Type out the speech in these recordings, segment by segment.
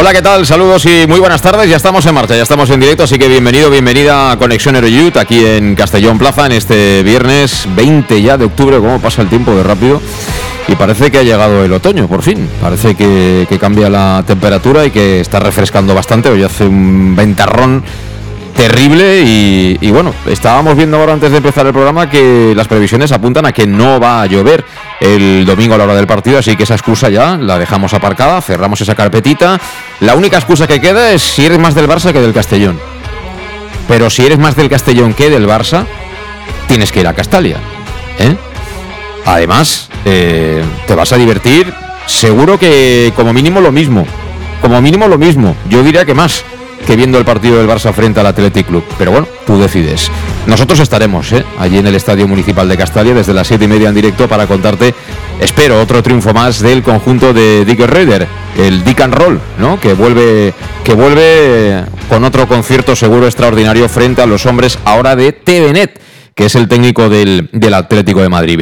Hola, ¿qué tal? Saludos y muy buenas tardes. Ya estamos en marcha, ya estamos en directo, así que bienvenido, bienvenida a Conexión Youth aquí en Castellón Plaza en este viernes 20 ya de octubre. ¿Cómo pasa el tiempo de rápido? Y parece que ha llegado el otoño, por fin. Parece que cambia la temperatura y que está refrescando bastante. Hoy hace un ventarrón terrible y, bueno, estábamos viendo ahora antes de empezar el programa que las previsiones apuntan a que no va a llover el domingo a la hora del partido, así que esa excusa ya la dejamos aparcada, cerramos esa carpetita. La única excusa que queda es si eres más del Barça que del Castellón. Pero si eres más del Castellón que del Barça, tienes que ir a Castalia. ¿eh? Además, eh, te vas a divertir, seguro que como mínimo lo mismo. Como mínimo lo mismo, yo diría que más que viendo el partido del Barça frente al Athletic Club. Pero bueno, tú decides. Nosotros estaremos ¿eh? allí en el Estadio Municipal de Castalia desde las 7 y media en directo para contarte, espero, otro triunfo más del conjunto de Dick Raider, el Dick and Roll, ¿no? que, vuelve, que vuelve con otro concierto seguro extraordinario frente a los hombres ahora de TVNet, que es el técnico del, del Atlético de Madrid.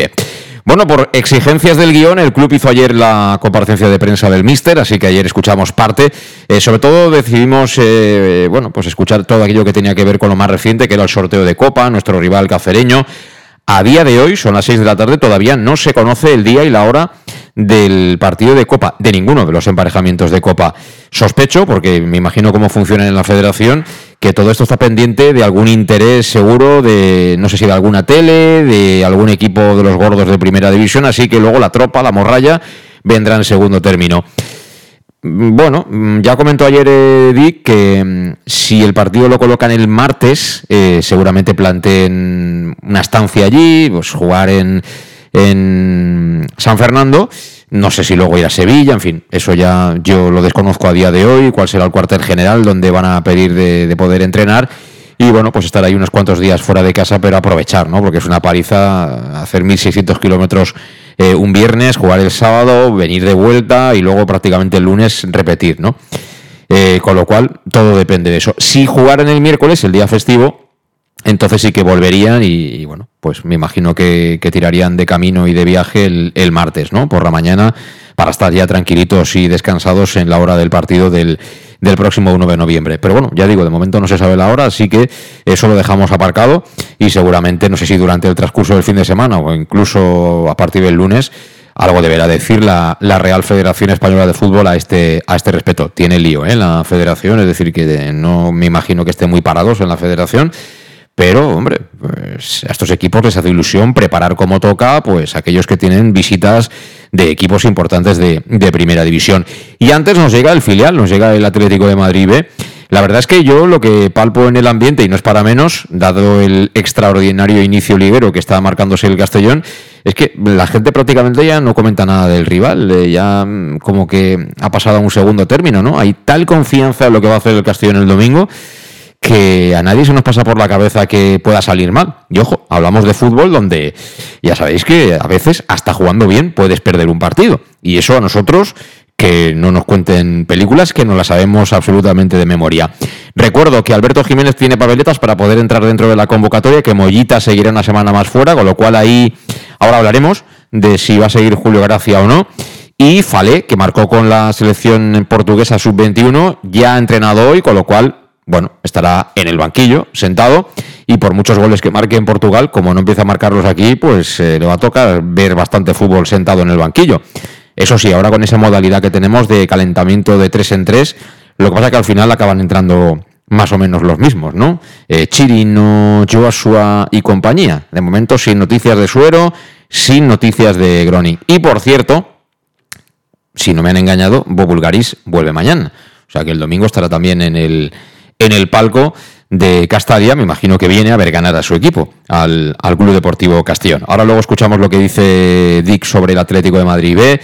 Bueno, por exigencias del guion, el club hizo ayer la comparecencia de prensa del Míster, así que ayer escuchamos parte. Eh, sobre todo decidimos, eh, bueno, pues escuchar todo aquello que tenía que ver con lo más reciente, que era el sorteo de Copa, nuestro rival cacereño. A día de hoy, son las 6 de la tarde, todavía no se conoce el día y la hora del partido de Copa, de ninguno de los emparejamientos de Copa. Sospecho, porque me imagino cómo funciona en la federación, que todo esto está pendiente de algún interés seguro de, no sé si de alguna tele, de algún equipo de los gordos de primera división, así que luego la tropa, la morralla, vendrá en segundo término. Bueno, ya comentó ayer eh, Dick que mm, si el partido lo colocan el martes, eh, seguramente planteen una estancia allí, pues jugar en, en San Fernando no sé si luego ir a Sevilla, en fin, eso ya yo lo desconozco a día de hoy, cuál será el cuartel general donde van a pedir de, poder entrenar. Y bueno, pues estar ahí unos cuantos días fuera de casa, pero aprovechar, ¿no? Porque es una paliza hacer 1.600 kilómetros eh, un viernes, jugar el sábado, venir de vuelta y luego prácticamente el lunes repetir, ¿no? Eh, con lo cual, todo depende de eso. Si jugar en el miércoles, el día festivo, entonces sí que volverían y, bueno, pues me imagino que, tirarían de camino y de viaje el, martes, ¿no? Por la mañana, para estar ya tranquilitos y descansados en la hora del partido del, del próximo 1 de noviembre. Pero bueno, ya digo, de momento no se sabe la hora, así que eso lo dejamos aparcado y seguramente, no sé si durante el transcurso del fin de semana o incluso a partir del lunes, algo deberá decir la, la, Real Federación Española de Fútbol a este, a este respecto. Tiene lío ¿eh? la federación, es decir, que no me imagino que esté muy parados en la federación pero, hombre, pues a estos equipos les hace ilusión preparar como toca, pues aquellos que tienen visitas de equipos importantes de, primera división. Y antes nos llega el filial, nos llega el Atlético de Madrid B. La verdad es que yo lo que palpo en el ambiente, y no es para menos, dado el extraordinario inicio liguero que está marcándose el Castellón, es que la gente prácticamente ya no comenta nada del rival, eh, ya mm, como que ha pasado a un segundo término, ¿no? Hay tal confianza en lo que va a hacer el Castellón el domingo que a nadie se nos pasa por la cabeza que pueda salir mal. Y ojo, hablamos de fútbol donde ya sabéis que a veces hasta jugando bien puedes perder un partido. Y eso a nosotros que no nos cuenten películas que no las sabemos absolutamente de memoria. Recuerdo que Alberto Jiménez tiene papeletas para poder entrar dentro de la convocatoria, que Mollita seguirá una semana más fuera, con lo cual ahí ahora hablaremos de si va a seguir Julio Gracia o no. Y Falé, que marcó con la selección portuguesa sub-21, ya ha entrenado hoy, con lo cual bueno, estará en el banquillo, sentado, y por muchos goles que marque en Portugal, como no empieza a marcarlos aquí, pues eh, le va a tocar ver bastante fútbol sentado en el banquillo. Eso sí, ahora con esa modalidad que tenemos de calentamiento de 3 en 3, lo que pasa es que al final acaban entrando más o menos los mismos, ¿no? Eh, Chirino, Joshua y compañía. De momento sin noticias de Suero, sin noticias de Groning. Y por cierto, si no me han engañado, Bobulgaris vuelve mañana. O sea que el domingo estará también en el, en el palco de Castalia, me imagino que viene a ver ganar a su equipo, al, al Club Deportivo Castellón. Ahora luego escuchamos lo que dice Dick sobre el Atlético de Madrid B.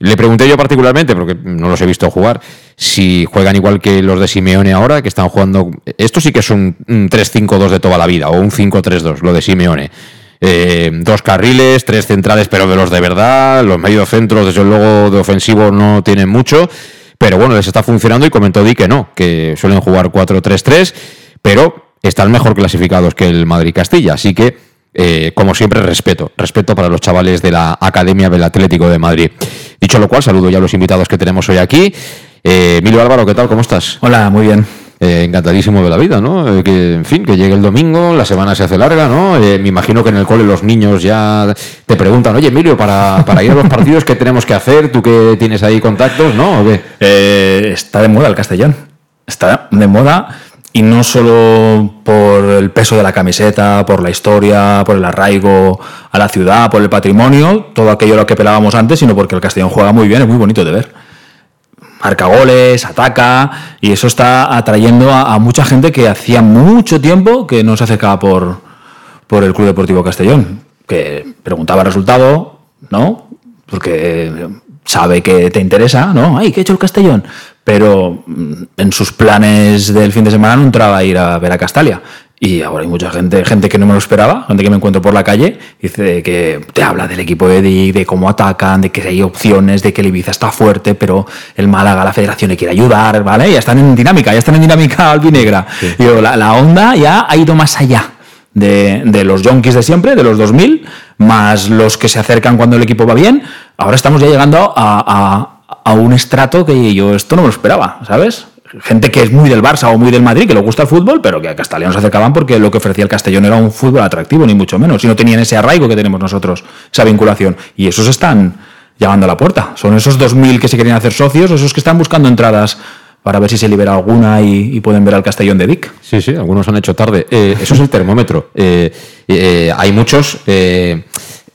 Le pregunté yo particularmente, porque no los he visto jugar, si juegan igual que los de Simeone ahora, que están jugando. Esto sí que es un, 3-5-2 de toda la vida, o un 5-3-2, lo de Simeone. Eh, dos carriles, tres centrales, pero de los de verdad. Los mediocentros, desde luego, de ofensivo no tienen mucho. Pero bueno, les está funcionando y comentó Di que no, que suelen jugar 4-3-3, pero están mejor clasificados que el Madrid-Castilla. Así que, eh, como siempre, respeto. Respeto para los chavales de la Academia del Atlético de Madrid. Dicho lo cual, saludo ya a los invitados que tenemos hoy aquí. Eh, Emilio Álvaro, ¿qué tal? ¿Cómo estás? Hola, muy bien. Eh, encantadísimo de la vida, ¿no? Eh, que, en fin, que llegue el domingo, la semana se hace larga, ¿no? Eh, me imagino que en el cole los niños ya te preguntan, oye, Emilio, para, para ir a los partidos, ¿qué tenemos que hacer? ¿Tú que tienes ahí contactos, no? está de moda el Castellón. Está de moda y no solo por el peso de la camiseta, por la historia, por el arraigo a la ciudad, por el patrimonio, todo aquello lo que pelábamos antes, sino porque el Castellón juega muy bien, es muy bonito de ver marca goles, ataca, y eso está atrayendo a, mucha gente que hacía mucho tiempo que no se acercaba por, por el Club Deportivo Castellón, que preguntaba el resultado, ¿no? Porque sabe que te interesa, ¿no? ¡Ay, qué hecho el Castellón! Pero mm, en sus planes del fin de semana no entraba a ir a ver a Castalia. Y ahora hay mucha gente, gente que no me lo esperaba, gente que me encuentro por la calle, dice que te habla del equipo de Dick, de cómo atacan, de que hay opciones, de que el Ibiza está fuerte, pero el Málaga, la federación le quiere ayudar, ¿vale? Ya están en dinámica, ya están en dinámica albinegra. Y la, la, onda ya ha ido más allá de, de los yonkis de siempre, de los 2000, más los que se acercan cuando el equipo va bien. Ahora estamos ya llegando a, a, a un estrato que yo esto no me lo esperaba, ¿sabes? Gente que es muy del Barça o muy del Madrid, que le gusta el fútbol, pero que a Castellón se acercaban porque lo que ofrecía el Castellón era un fútbol atractivo, ni mucho menos. Y no tenían ese arraigo que tenemos nosotros, esa vinculación. Y esos están llamando a la puerta. Son esos 2.000 que se querían hacer socios, esos que están buscando entradas para ver si se libera alguna y, pueden ver al Castellón de Vic. Sí, sí, algunos han hecho tarde. Eh, eso es el termómetro. Eh, eh, hay muchos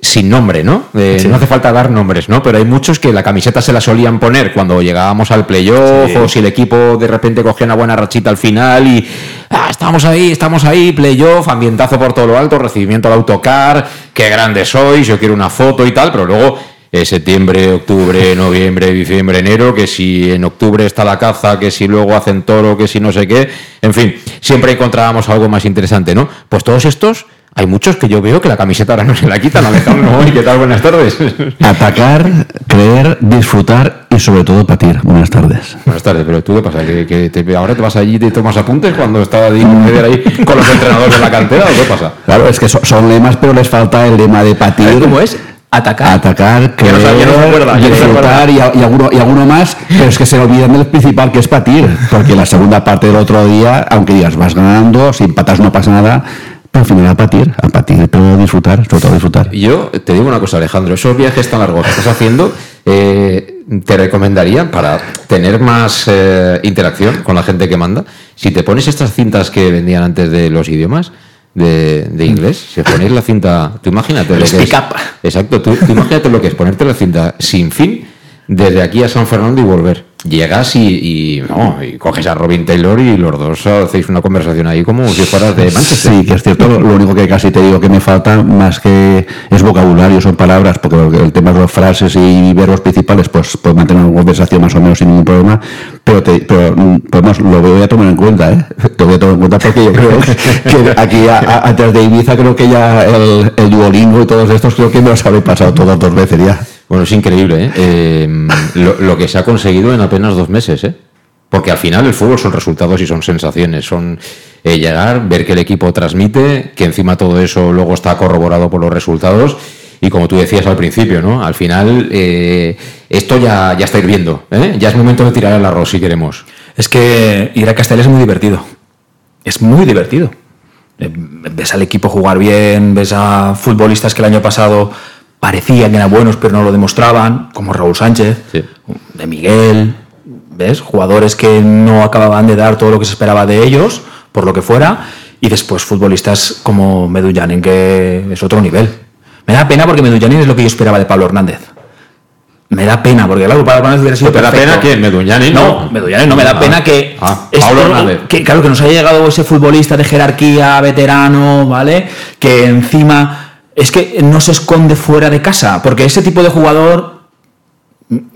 sin nombre, ¿no? Eh, no hace falta dar nombres, ¿no? Pero hay muchos que la camiseta se la solían poner cuando llegábamos al playoff o si el equipo de repente cogía una buena rachita al final y ah, estamos ahí, estamos ahí, playoff, ambientazo por todo lo alto, recibimiento al autocar, qué grande sois, yo quiero una foto y tal, pero luego eh, septiembre, octubre, noviembre, diciembre, enero, que si en octubre está la caza, que si luego hacen toro, que si no sé qué, en fin, siempre encontrábamos algo más interesante, ¿no? Pues todos estos hay muchos que yo veo que la camiseta ahora no se la quitan. Alejandro, ¿qué tal? Buenas tardes. Atacar, creer, disfrutar y sobre todo patir. Buenas tardes. Buenas tardes, pero ¿tú qué pasa? ¿Que, ahora te vas allí y te tomas apuntes cuando está ahí, con los entrenadores de la cantera o qué pasa? Claro, es que son, lemas, pero les falta el lema de patir. ¿Cómo es? Atacar. Atacar, creer, disfrutar y, alguno, y alguno más, pero es que se olvidan del principal que es patir, porque la segunda parte del otro día, aunque digas vas ganando, sin patas no pasa nada, al final a patir, a patir, pero disfrutar, sobre todo disfrutar. Yo te digo una cosa, Alejandro, esos viajes tan largos que estás haciendo, eh, te recomendaría para tener más eh, interacción con la gente que manda, si te pones estas cintas que vendían antes de los idiomas, de, inglés, si ponéis la cinta, tú imagínate lo que es, exacto, tú imagínate lo que es ponerte la cinta sin fin desde aquí a San Fernando y volver llegas y, no, y coges a Robin Taylor y los dos hacéis una conversación ahí como si fueras de Manchester. Sí, que es cierto. Lo único que casi te digo que me falta más que es vocabulario, son palabras, porque el tema de las frases y verbos principales, pues puedes mantener una conversación más o menos sin ningún problema. Pero, te, pero pues, lo voy a tomar en cuenta, ¿eh? Te voy a tomar en cuenta porque yo creo que aquí atrás de Ibiza creo que ya el, el Duolingo y todos estos creo que me los habéis pasado todas dos veces ya. Bueno, es increíble ¿eh? eh lo, que se ha conseguido en apenas dos meses. ¿eh? Porque al final el fútbol son resultados y son sensaciones. Son eh, llegar, ver que el equipo transmite, que encima todo eso luego está corroborado por los resultados. Y como tú decías al principio, ¿no? Al final esto ya, ya está hirviendo. Ya es momento de tirar el arroz si queremos. Es que ir a Castell es muy divertido. Es muy divertido. Ves al equipo jugar bien, ves a futbolistas que el año pasado parecían que eran buenos pero no lo demostraban, como Raúl Sánchez, Sí. de Miguel, ¿ves? Jugadores que no acababan de dar todo lo que se esperaba de ellos, por lo que fuera, y después futbolistas como Medullanin, que es otro nivel. Me da pena porque Medullanin es lo que yo esperaba de Pablo Hernández. Me da pena, porque claro, Pablo Hernández hubiera sido ¿Te da pena quién? ¿Medullanin? No, Medullanin no me da Ah. pena que, Ah, Pablo Hernández. que claro que nos haya llegado ese futbolista de jerarquía, veterano, ¿vale? Que encima es que no se esconde fuera de casa, porque ese tipo de jugador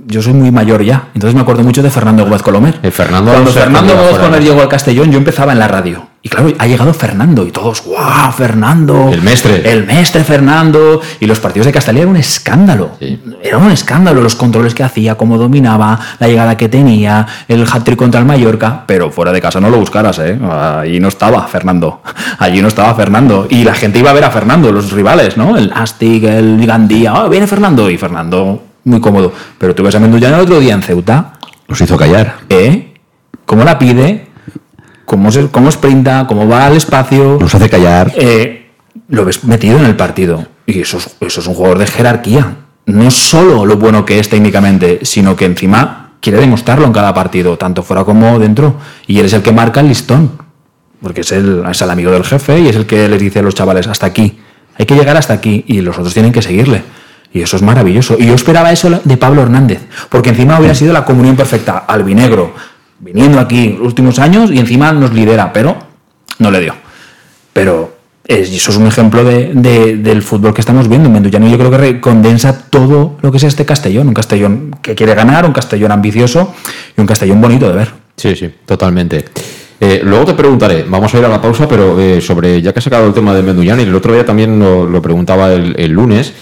yo soy muy mayor ya, entonces me acuerdo mucho de Fernando Gómez Colomer. Eh, Fernando Cuando Fernando Gómez Colomer llegó al Castellón, yo empezaba en la radio. Y claro, ha llegado Fernando y todos, ¡guau, Fernando! El mestre. El mestre Fernando. Y los partidos de Castellón era un escándalo. Sí. Era un escándalo los controles que hacía, cómo dominaba, la llegada que tenía, el hat-trick contra el Mallorca. Pero fuera de casa no lo buscaras, ¿eh? Allí no estaba Fernando. Allí no estaba Fernando. Y la gente iba a ver a Fernando, los rivales, ¿no? El Astic, el Gandía. ¡Oh, viene Fernando! Y Fernando, muy cómodo. Pero tú ves a Mendullán el otro día en Ceuta. Los hizo callar. ¿Eh? ¿Cómo la pide? ¿Cómo, se, cómo sprinta? ¿Cómo va al espacio? Los hace callar. Eh, lo ves metido en el partido. Y eso es, eso es un jugador de jerarquía. No solo lo bueno que es técnicamente, sino que encima quiere demostrarlo en cada partido, tanto fuera como dentro. Y él es el que marca el listón. Porque es el, es el amigo del jefe y es el que les dice a los chavales, hasta aquí. Hay que llegar hasta aquí y los otros tienen que seguirle. Y eso es maravilloso. Y yo esperaba eso de Pablo Hernández, porque encima hubiera sido la comunión perfecta. Albinegro, viniendo aquí últimos años y encima nos lidera, pero no le dio. Pero es- eso es un ejemplo de- de- del fútbol que estamos viendo. Mendullano yo creo que condensa todo lo que es este Castellón. Un Castellón que quiere ganar, un Castellón ambicioso y un Castellón bonito de ver. Sí, sí, totalmente. Eh, luego te preguntaré, vamos a ir a la pausa, pero eh, sobre, ya que has sacado el tema de Menduñán, y el otro día también lo, preguntaba el lunes,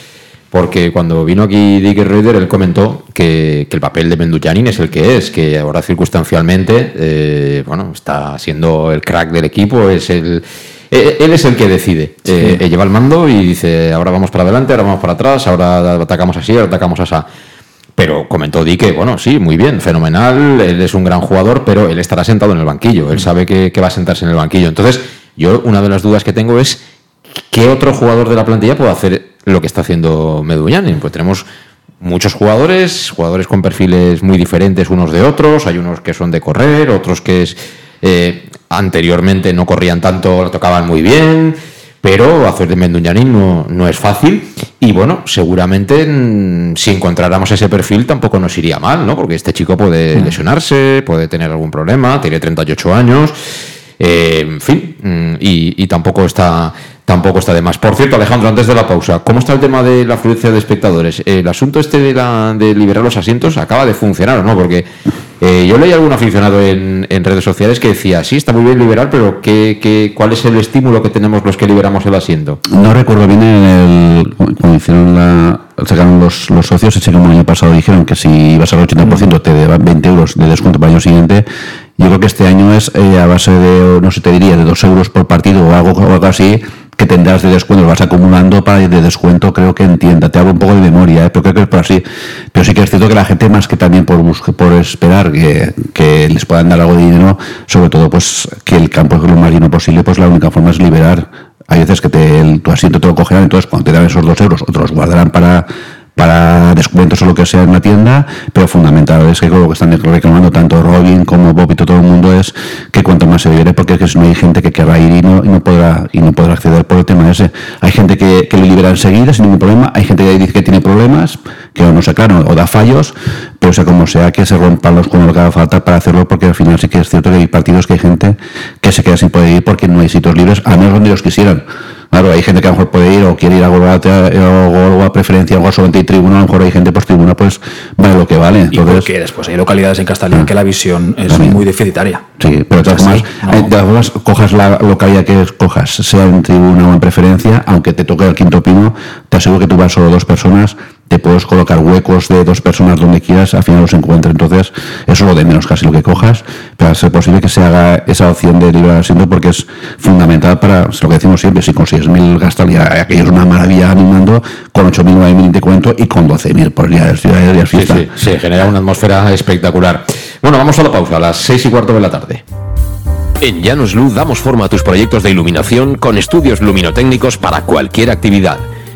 porque cuando vino aquí Dick Raider, él comentó que, que el papel de Menduñanin es el que es, que ahora circunstancialmente, eh, bueno, está siendo el crack del equipo, es el... eh, Él es el que decide, eh, eh, lleva el mando y dice, ahora vamos para adelante, ahora vamos para atrás, ahora atacamos así, ahora atacamos así. Pero comentó Di que, bueno, sí, muy bien, fenomenal, él es un gran jugador, pero él estará sentado en el banquillo, él sabe que, que va a sentarse en el banquillo. Entonces, yo una de las dudas que tengo es, ¿qué otro jugador de la plantilla puede hacer lo que está haciendo Meduñanin? Pues tenemos muchos jugadores, jugadores con perfiles muy diferentes unos de otros, hay unos que son de correr, otros que es, eh, anteriormente no corrían tanto, lo tocaban muy bien, pero hacer de Menduñanin no, no es fácil y bueno, seguramente mm, si encontráramos ese perfil tampoco nos iría mal, ¿no? Porque este chico puede lesionarse, puede tener algún problema, tiene 38 años, eh, en fin, mm, y, y tampoco está tampoco está de más. Por cierto, Alejandro, antes de la pausa, ¿cómo está el tema de la afluencia de espectadores? El asunto este de, la, de liberar los asientos acaba de funcionar, ¿o no? Porque eh, yo leí algún aficionado en, en redes sociales que decía, sí, está muy bien liberar, pero ¿qué, qué, cuál es el estímulo que tenemos los que liberamos el asiento? No recuerdo bien en el, cuando hicieron la, sacaron los, los socios, el año pasado dijeron que si ibas al 80% te daban 20 euros de descuento para el año siguiente. Yo creo que este año es eh, a base de, no sé, te diría, de 2 euros por partido o algo, o algo así, que tendrás de descuento, vas acumulando para ir de descuento, creo que entienda, te hablo un poco de memoria, ¿eh? pero creo que es por así. Pero sí que es cierto que la gente, más que también por busque, por esperar que, que les puedan dar algo de dinero, sobre todo pues que el campo es lo más lleno posible, pues la única forma es liberar hay veces que te, el- tu asiento te lo cogerán, entonces cuando te dan esos dos euros, otros guardarán para, para descuentos o lo que sea en la tienda, pero fundamental es que lo que están reclamando tanto Robin como Bob y todo el mundo es que cuanto más se libere, porque es que si no hay gente que querrá ir y no, y no podrá y no podrá acceder por el tema ese. Hay gente que, lo libera enseguida sin ningún problema, hay gente que dice que tiene problemas, que no sé, claro, o da fallos, pero sea como sea, que se rompan los con lo que haga falta para hacerlo, porque al final sí que es cierto que hay partidos que hay gente que se queda sin poder ir porque no hay sitios libres, a menos donde ellos quisieran. Claro, hay gente que a lo mejor puede ir o quiere ir a Golba o a preferencia o a solamente ir tribuna, a lo mejor hay gente pues tribuna pues vale lo que vale. Y Entonces, porque después hay localidades en Castellón que la visión es También. muy deficitaria. Sí, pero eh, de todas formas, cojas la localidad que escojas, sea en tribuna o en preferencia, aunque te toque el quinto pino, te aseguro que tú vas solo dos personas, te puedes colocar huecos de dos personas donde quieras, al final los encuentres. Entonces, eso es lo de menos casi lo que cojas, pero ser posible que se haga esa opción de liberar asiento porque es fundamental para, es lo que decimos siempre, si con 6.000 gastar ya aquello es una maravilla animando, con 8.000, 9.000 te cuento y con 12.000 por día de Sí, sí, sí, genera una atmósfera espectacular. Bueno, vamos a la pausa, a las seis y cuarto de la tarde. En Llanos Luz damos forma a tus proyectos de iluminación con estudios luminotécnicos para cualquier actividad.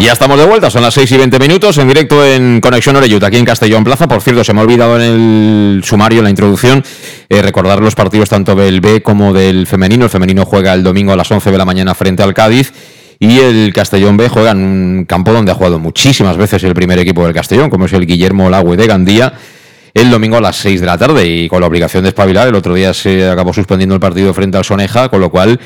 Ya estamos de vuelta, son las 6 y 20 minutos en directo en Conexión Oreyut, aquí en Castellón Plaza. Por cierto, se me ha olvidado en el sumario, en la introducción, eh, recordar los partidos tanto del B como del femenino. El femenino juega el domingo a las 11 de la mañana frente al Cádiz y el Castellón B juega en un campo donde ha jugado muchísimas veces el primer equipo del Castellón, como es el Guillermo Lagüe de Gandía el domingo a las 6 de la tarde y con la obligación de espabilar. El otro día se acabó suspendiendo el partido frente al Soneja, con lo cual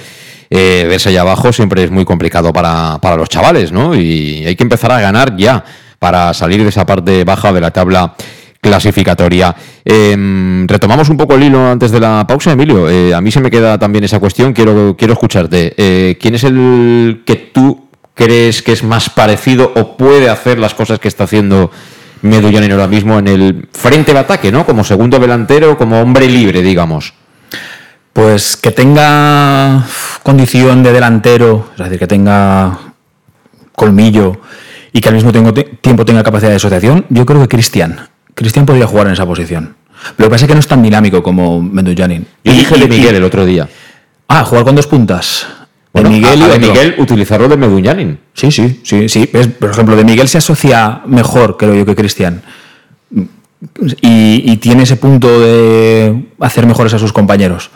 eh, verse allá abajo siempre es muy complicado para, para los chavales, ¿no? Y hay que empezar a ganar ya para salir de esa parte baja de la tabla clasificatoria. Em, retomamos un poco el hilo antes de la pausa, Emilio. Eh, a mí se me queda también esa cuestión, quiero, quiero escucharte. Eh, ¿Quién es el que tú crees que es más parecido o puede hacer las cosas que está haciendo Medullanin ahora mismo en el frente de ataque, ¿no? Como segundo delantero, como hombre libre, digamos. Pues que tenga condición de delantero, es decir, que tenga colmillo y que al mismo tiempo tenga capacidad de asociación, yo creo que Cristian. Cristian podría jugar en esa posición. Lo que pasa es que no es tan dinámico como Mendujanin. Yo dije de Miguel el otro día. Ah, jugar con dos puntas. de Miguel y de Miguel utilizarlo de Medullanin. Sí, sí, sí, sí. Por ejemplo, de Miguel se asocia mejor, creo yo, que Cristian. Y, y, tiene ese punto de hacer mejores a sus compañeros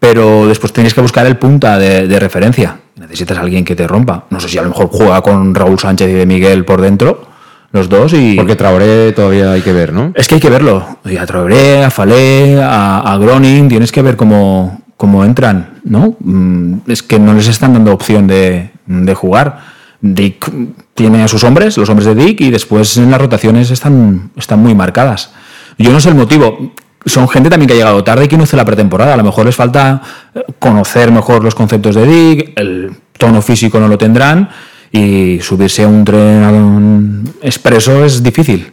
pero después tienes que buscar el punta de, referencia. Necesitas a alguien que te rompa. No sé si a lo mejor juega con Raúl Sánchez y de Miguel por dentro, los dos. y Porque Traoré todavía hay que ver, ¿no? Es que hay que verlo. a Traoré, a Falé, a, Groning, tienes que ver cómo, cómo entran, ¿no? Mm, es que no les están dando opción de, de jugar. Dick tiene a sus hombres, los hombres de Dick, y después en las rotaciones están, están muy marcadas. Yo no sé el motivo son gente también que ha llegado tarde y que no hace la pretemporada. A lo mejor les falta eh, conocer mejor los conceptos de DIG, el tono físico no lo tendrán y subirse a un tren expreso es difícil.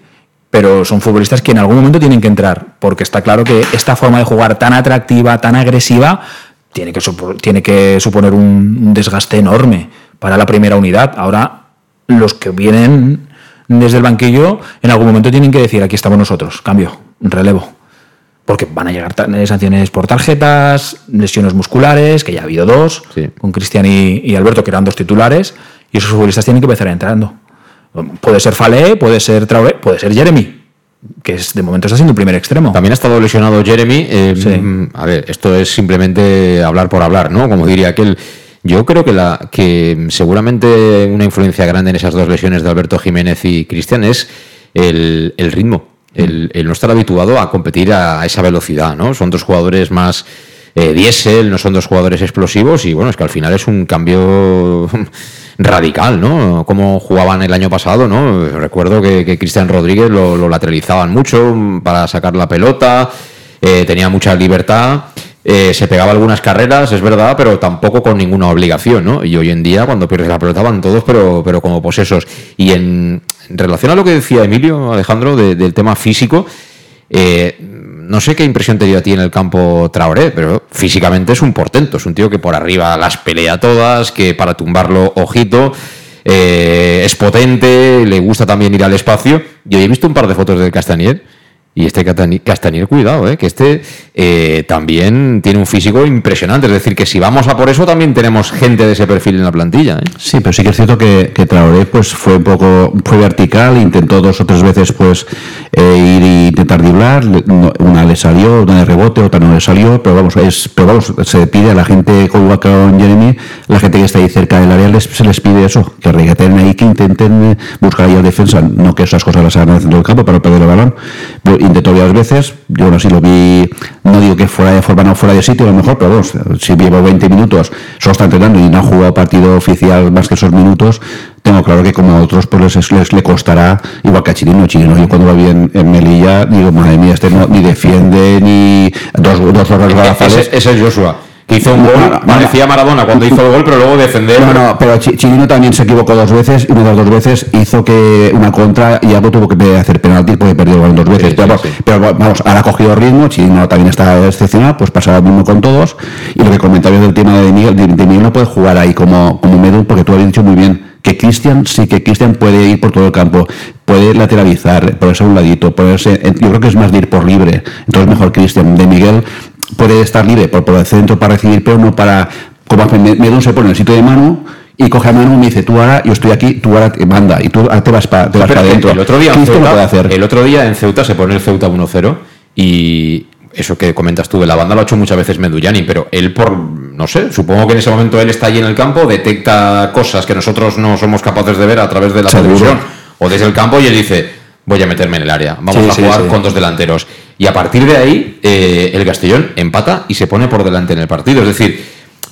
Pero son futbolistas que en algún momento tienen que entrar, porque está claro que esta forma de jugar tan atractiva, tan agresiva, tiene que, tiene que suponer un desgaste enorme para la primera unidad. Ahora, los que vienen desde el banquillo, en algún momento tienen que decir, aquí estamos nosotros, cambio, relevo porque van a llegar sanciones por tarjetas, lesiones musculares, que ya ha habido dos, con Cristian y, Alberto, que eran dos titulares, y esos futbolistas tienen que empezar entrando. Puede ser Falé, puede ser Traoré, puede ser Jeremy, que es, de momento está siendo el primer extremo. También ha estado lesionado Jeremy. Eh, a ver, esto es simplemente hablar por hablar, ¿no? Como diría aquel. Yo creo que, la, que seguramente una influencia grande en esas dos lesiones de Alberto Jiménez y Cristian es el, el ritmo el, no estar habituado a competir a, esa velocidad, ¿no? Son dos jugadores más eh, diésel, no son dos jugadores explosivos y bueno, es que al final es un cambio radical, ¿no? Como jugaban el año pasado, ¿no? Recuerdo que, Cristian Rodríguez lo, lateralizaban mucho para sacar la pelota, eh, tenía mucha libertad. Eh, se pegaba algunas carreras, es verdad, pero tampoco con ninguna obligación, ¿no? Y hoy en día, cuando pierdes la pelota, van todos, pero, pero como posesos. Y en, relación a lo que decía Emilio, Alejandro, del tema físico, eh, no sé qué impresión te dio a ti en el campo Traoré, pero físicamente es un portento, es un tío que por arriba las pelea todas, que para tumbarlo, ojito, eh, es potente, le gusta también ir al espacio. Yo he visto un par de fotos del Castañer y este Castañer, cuidado, ¿eh? que este eh, también tiene un físico impresionante. Es decir, que si vamos a por eso, también tenemos gente de ese perfil en la plantilla. ¿eh? Sí, pero sí que es cierto que, Traoré pues, fue un poco fue vertical, intentó dos o tres veces pues ir e intentar driblar. Una le salió, una de rebote, otra no le salió. Pero vamos, es, pero vamos se pide a la gente con Jeremy, la gente que está ahí cerca del área, se les pide eso, que regateen ahí, que intenten buscar ahí a defensa. No que esas cosas las hagan en el campo para perder el balón intentó varias veces, yo no sé si lo vi, no digo que fuera de forma no fuera de sitio, a lo mejor, pero vamos, si llevo 20 minutos, solo está entrenando y no ha jugado partido oficial más que esos minutos, tengo claro que como a otros pues les, le costará, igual que a Chirino, Chirino yo cuando va bien en Melilla, digo, madre mía, este no, ni defiende, ni dos, dos horas ese, ese es Joshua que hizo un gol, parecía Maradona cuando hizo el gol, pero luego defender. No, no, pero Chilino también se equivocó dos veces y una de las dos veces hizo que una contra y algo tuvo que hacer penalti porque perdió el balón dos veces. pero, vamos, ahora ha cogido ritmo, Chilino también está excepcional, pues pasará lo mismo con todos. Y lo que comentabas del tema de Miguel, de, Miguel no puede jugar ahí como, como Medun porque tú habías dicho muy bien que Cristian sí que Cristian puede ir por todo el campo, puede lateralizar, ponerse a un ladito, ponerse, yo creo que es más de ir por libre, entonces mejor Cristian. De Miguel puede estar libre por, por el centro para recibir, pero no para, como Medun se pone en el sitio de mano y coge a mano y me dice, tú ahora, yo estoy aquí, tú ahora te manda, y tú te vas para adentro. El otro, día en Ceuta, el otro día en Ceuta se pone el Ceuta 1-0 y eso que comentas tú de la banda lo ha hecho muchas veces Meduyani, pero él por, no sé, supongo que en ese momento él está allí en el campo, detecta cosas que nosotros no somos capaces de ver a través de la televisión o desde el campo y él dice, voy a meterme en el área, vamos a jugar con dos delanteros. Y a partir de ahí, eh, el Castellón empata y se pone por delante en el partido. Es decir,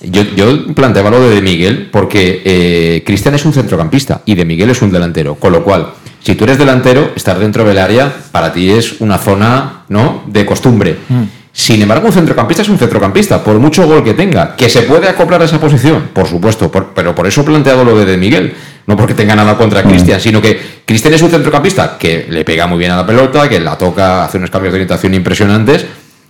yo, yo planteaba lo de, de Miguel porque eh, Cristian es un centrocampista y de Miguel es un delantero, con lo cual, si tú eres delantero, estar dentro del área para ti es una zona ¿no? de costumbre. Mm. Sin embargo, un centrocampista es un centrocampista, por mucho gol que tenga, que se puede acoplar a esa posición, por supuesto, pero por eso he planteado lo de, de Miguel, no porque tenga nada contra. Cristian, sino que Cristian es un centrocampista que le pega muy bien a la pelota, que la toca, hace unos cambios de orientación impresionantes,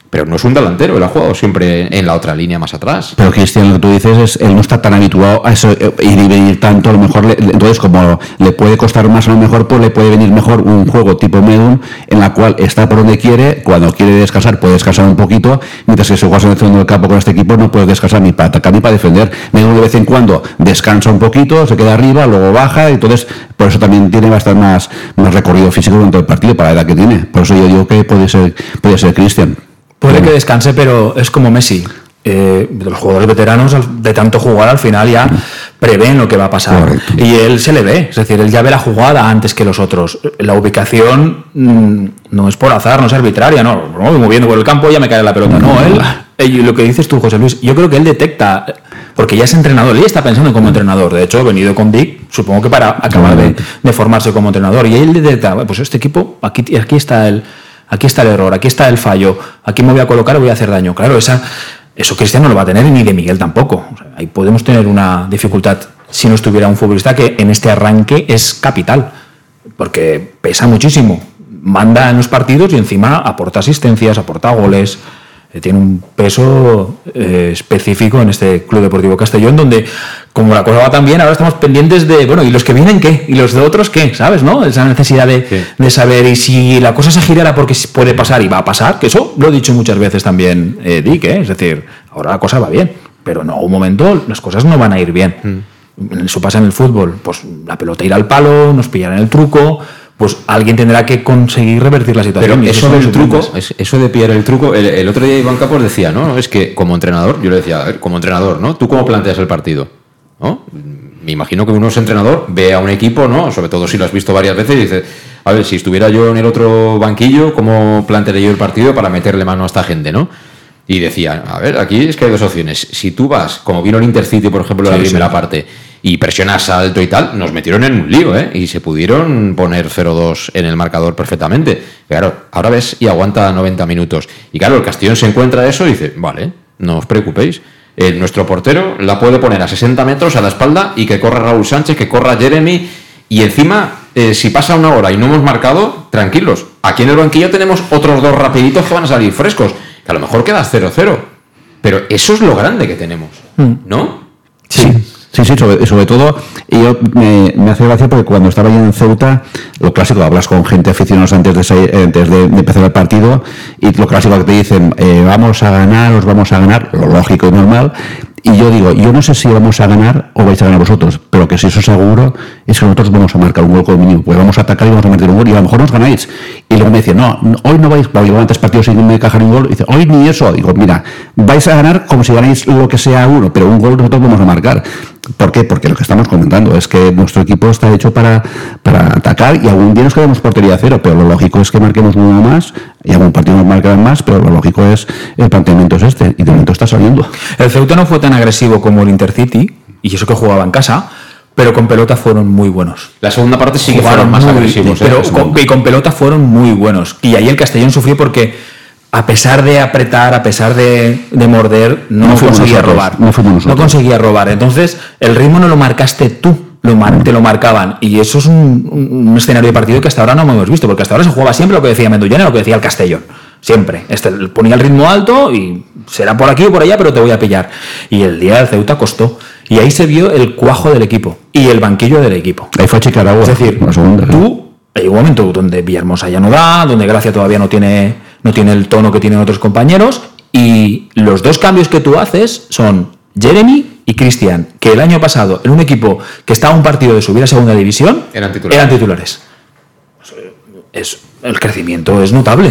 pero no es un delantero, él ha jugado siempre en la otra línea más atrás. Pero Cristian, lo que tú dices es, él no está tan habituado a eso, ir eh, y venir tanto, a lo mejor, entonces como le puede costar más, a lo mejor pues le puede venir mejor un juego tipo Medun, en la cual está por donde quiere, cuando quiere descansar puede descansar un poquito, mientras que si juegas en el centro del campo con este equipo no puede descansar ni para atacar ni para defender. Medun de vez en cuando descansa un poquito, se queda arriba, luego baja, y entonces por eso también tiene bastante más, más recorrido físico dentro del partido para la edad que tiene. Por eso yo digo que puede ser, puede ser Cristian. Puede que descanse, pero es como Messi. Eh, los jugadores veteranos, de tanto jugar, al final ya prevén lo que va a pasar. Y él se le ve, es decir, él ya ve la jugada antes que los otros. La ubicación mm, no es por azar, no es arbitraria, no. no voy moviendo por el campo, ya me cae la pelota. No, él, lo que dices tú, José Luis, yo creo que él detecta, porque ya es entrenador, él está pensando como entrenador. De hecho, he venido con Dick, supongo que para acabar de, de, formarse como entrenador. Y él detecta, pues este equipo, aquí, aquí está el aquí está el error, aquí está el fallo, aquí me voy a colocar voy a hacer daño. Claro, esa, eso Cristian no lo va a tener ni de Miguel tampoco. ahí podemos tener una dificultad si no estuviera un futbolista que en este arranque es capital, porque pesa muchísimo, manda en los partidos y encima aporta asistencias, aporta goles tiene un peso eh, específico en este Club Deportivo Castellón, donde, como la cosa va tan bien, ahora estamos pendientes de, bueno, ¿y los que vienen qué? ¿Y los de otros qué? ¿Sabes? ¿No? Esa necesidad de, de saber, y si la cosa se girara porque puede pasar y va a pasar, que eso lo he dicho muchas veces también, eh, Dick, ¿eh? es decir, ahora la cosa va bien, pero no, un momento las cosas no van a ir bien. Mm. Eso pasa en el fútbol, pues la pelota irá al palo, nos pillarán el truco, pues alguien tendrá que conseguir revertir la situación. Pero eso del truco, eso de pillar el truco, el, otro día Iván Capos decía, ¿no? Es que como entrenador, yo le decía, como entrenador, ¿no? ¿Tú cómo planteas el partido? ¿No? Me imagino que uno es entrenador, ve a un equipo, ¿no? Sobre todo si lo has visto varias veces y dice, a ver, si estuviera yo en el otro banquillo, ¿cómo plantearía yo el partido para meterle mano a esta gente, ¿no? Y decía, a ver, aquí es que hay dos opciones. Si tú vas, como vino el Intercity, por ejemplo, en la primera parte, y presionas alto y tal, nos metieron en un lío, ¿eh? Y se pudieron poner 0-2 en el marcador perfectamente. Claro, ahora ves y aguanta 90 minutos. Y claro, el Castellón se encuentra eso y dice, vale, no os preocupéis. Eh, nuestro portero la puede poner a 60 metros a la espalda y que corra Raúl Sánchez, que corra Jeremy. Y encima, eh, si pasa una hora y no hemos marcado, tranquilos. Aquí en el banquillo tenemos otros dos rapiditos que van a salir frescos. Que a lo mejor queda 0-0. Pero eso es lo grande que tenemos, mm. ¿no? Sí. Sí, sí, sobre, todo, y yo me, hace gracia porque cuando estaba yo en Ceuta, lo clásico, hablas con gente aficionada antes de, antes empezar el partido, y lo clásico que te dicen, eh, vamos a ganar, os vamos a ganar, lo lógico y normal, y yo digo, yo no sé si vamos a ganar o vais a ganar vosotros, pero que si eso seguro es que nosotros vamos a marcar un gol como mínimo, pues vamos a atacar y vamos a meter un gol y a lo mejor nos ganáis. Y luego me decía, no, hoy no vais, porque llevan tres partidos sin me cajar un gol, y dice, hoy ni eso. Digo, mira, vais a ganar como si ganáis lo que sea uno, pero un gol nosotros vamos a marcar. ¿Por qué? Porque lo que estamos comentando es que nuestro equipo está hecho para, para atacar y algún día nos quedamos portería cero, pero lo lógico es que marquemos uno más y algún partido nos marcarán más, pero lo lógico es el planteamiento es este y de momento está saliendo. El Ceuta no fue tan agresivo como el Intercity y eso que jugaba en casa, pero con pelota fueron muy buenos. La segunda parte sí que fueron más agresivos. ¿eh? Pero con, y con pelota fueron muy buenos. Y ahí el Castellón sufrió porque a pesar de apretar, a pesar de, de morder, no, No conseguía nosotros, robar. no fuimos nosotros. conseguía robar. Entonces, el ritmo no lo marcaste tú, lo mar- te lo marcaban. Y eso es un, un- un escenario de partido que hasta ahora no hemos visto, porque hasta ahora se jugaba siempre lo que decía Mendullán y lo que decía el Castellón. Siempre. Este, ponía el ritmo alto y será por aquí o por allá, pero te voy a pillar. Y el día del Ceuta costó. Y ahí se vio el cuajo del equipo y el banquillo del equipo. Ahí fue Chicaragua. Es decir, segunda. tú, hay un momento donde Villahermosa ya no da, donde Gracia todavía no tiene, no tiene el tono que tienen otros compañeros, y los dos cambios que tú haces son Jeremy y Cristian, que el año pasado, en un equipo que estaba a un partido de subir a segunda división, Eran titulares. eran titulares. Es, el crecimiento es notable.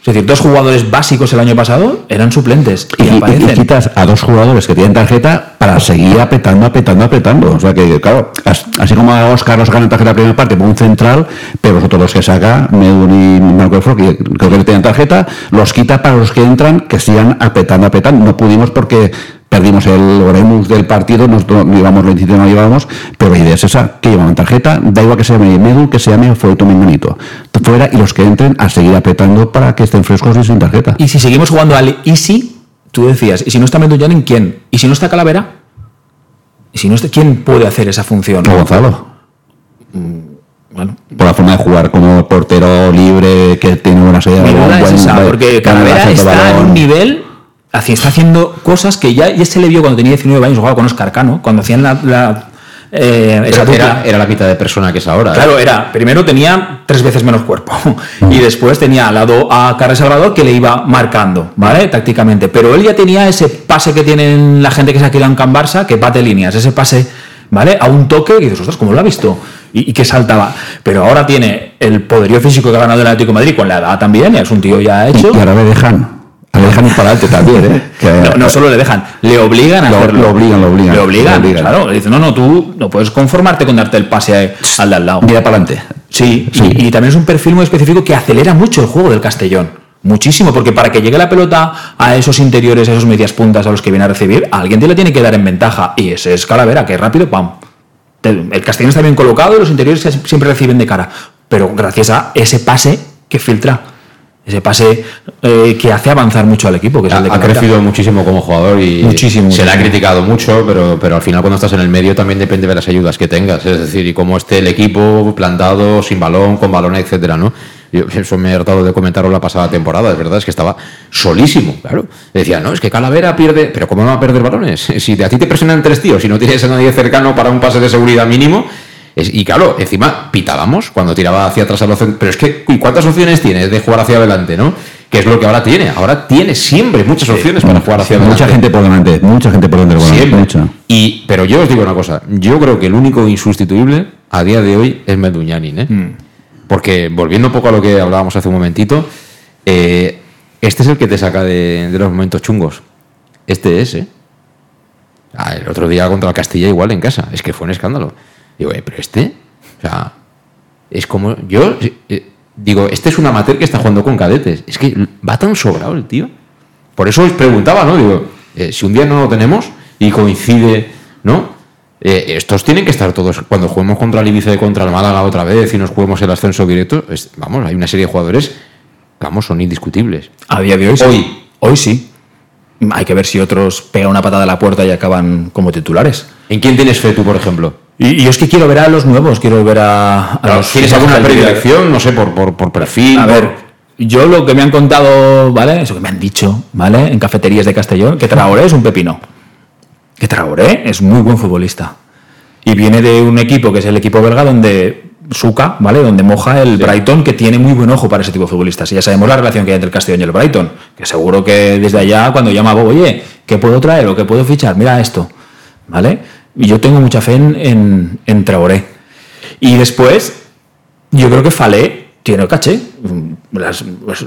Es decir, dos jugadores básicos el año pasado eran suplentes y, Y, y- quitas a dos jugadores que tienen tarjeta para seguir apretando, apretando, apretando. O sea que, claro, as- así como a Oscar nos ganan tarjeta la primera parte por un central, pero los otros dos que saca, Medun y Marco que creo que le tienen tarjeta, los quita para los que entran que sigan apretando, apretando. No pudimos porque perdimos el Oremus del partido, nosotros no llevamos incidencia, no llevábamos, pero la idea es esa, que llevaban tarjeta, da igual que se llame Medu, que se llame Fueto Menganito. Fuera y los que entren a seguir apretando para que estén frescos y sin tarjeta. Y si seguimos jugando al Easy, tú decías, ¿y si no está Mendullanin, quién? ¿Y si no está Calavera? ¿Y si no está, quién puede hacer esa función? O Gonzalo. Bueno, por la forma de jugar como portero libre que tiene buena salida mi duda es esa, porque Calavera está en un nivel, está haciendo cosas que ya, ya se le vio cuando tenía 19 años, jugaba con Oscar Cano, cuando hacían la... la, eh, esa Era, era, la mitad de persona que es ahora. ¿eh? Claro, era, primero tenía tres veces menos cuerpo y después tenía al lado a Carles Salvador que le iba marcando, ¿vale? Tácticamente. Pero él ya tenía ese pase que tienen la gente que se ha quedado en Can Barça, que bate líneas, ese pase, ¿vale? A un toque y dices, ostras, ¿cómo lo ha visto? Y, y que saltaba. Pero ahora tiene el poderío físico que ha ganado el Atlético de Madrid con la edad también, es un tío ya hecho. y ahora le dejan. Le dejan ir para adelante también, ¿eh? Que- No, no solo le dejan, le obligan a Lo- hacerlo. lo obligan, lo obligan, Le obligan, lo obligan. claro. Le dicen, no, no, tú no puedes conformarte con darte el pase al de al lado. Mira para adelante. Sí, Sí. Y, y también es un perfil muy específico que acelera mucho el juego del Castellón. Muchísimo, porque para que llegue la pelota a esos interiores, a esos medias puntas a los que viene a recibir, alguien te la tiene que dar en ventaja. Y ese es Calavera, que rápido, pam. El Castellón está bien colocado y los interiores siempre reciben de cara. Pero gracias a ese pase que filtra, ese pase eh, que hace avanzar mucho al equipo, que es Ha, el de ha que crecido muchísimo como jugador y Muchísimo, se le ha criticado mucho, pero, pero al final cuando estás en el medio también depende de las ayudas que tengas, es decir, y cómo esté el equipo plantado, sin balón, con balón, etcétera, ¿no? Yo eso me he tratado de comentarlo la pasada temporada, es verdad, es que estaba solísimo, claro. Decía, no, es que Calavera pierde, pero ¿cómo no va a perder balones? Si a ti te presionan tres tíos y no tienes a nadie cercano para un pase de seguridad mínimo, es- y claro, encima pitábamos cuando tiraba hacia atrás a los Pero es que, ¿y ¿cuántas opciones tienes de jugar hacia adelante, no? Que es lo que ahora tiene. Ahora tiene siempre muchas opciones para jugar hacia adelante. Mucha gente por delante, mucha gente por delante. Siempre. mucha. Y, pero yo os digo una cosa. Yo creo que el único insustituible a día de hoy es Meduñanin, ¿eh? Mm. Porque volviendo un poco a lo que hablábamos hace un momentito, eh, este es el que te saca de, de los momentos chungos. Este es, ¿eh? Ah, el otro día contra el Castilla igual en casa. Es que fue un escándalo. Digo, eh, pero este, o sea, es como yo eh, digo, este es un amateur que está jugando con cadetes. Es que va tan sobrado el tío. Por eso os preguntaba, ¿no? Digo, eh, si un día no lo tenemos y coincide, ¿no? Eh, estos tienen que estar todos. Cuando juguemos contra el Ibiza y contra el Málaga otra vez y nos juguemos el ascenso directo, es- vamos, hay una serie de jugadores, vamos, son indiscutibles. A día de hoy sí. Hoy. Hoy sí. Hay que ver si otros pegan una patada a la puerta y acaban como titulares. ¿En quién tienes fe tú, por ejemplo? Y, yo es que quiero ver a los nuevos, quiero ver a, a los. ¿Tienes alguna predilección? No sé, por, por, por perfil. A por- ver, yo lo que me han contado, ¿vale? Eso que me han dicho, ¿vale? En cafeterías de Castellón, que Traoré es un pepino. Que Traoré es muy buen futbolista. Y viene de un equipo que es el equipo belga donde Suca, ¿vale? Donde moja el Brighton, que tiene muy buen ojo para ese tipo de futbolistas. Y ya sabemos la relación que hay entre el Castellón y el Brighton. Que seguro que desde allá, cuando llama a Bob, oye, ¿qué puedo traer o qué puedo fichar? Mira esto, ¿vale? Y yo tengo mucha fe en, en, en Traoré. Y después, yo creo que Falé tiene caché. Las-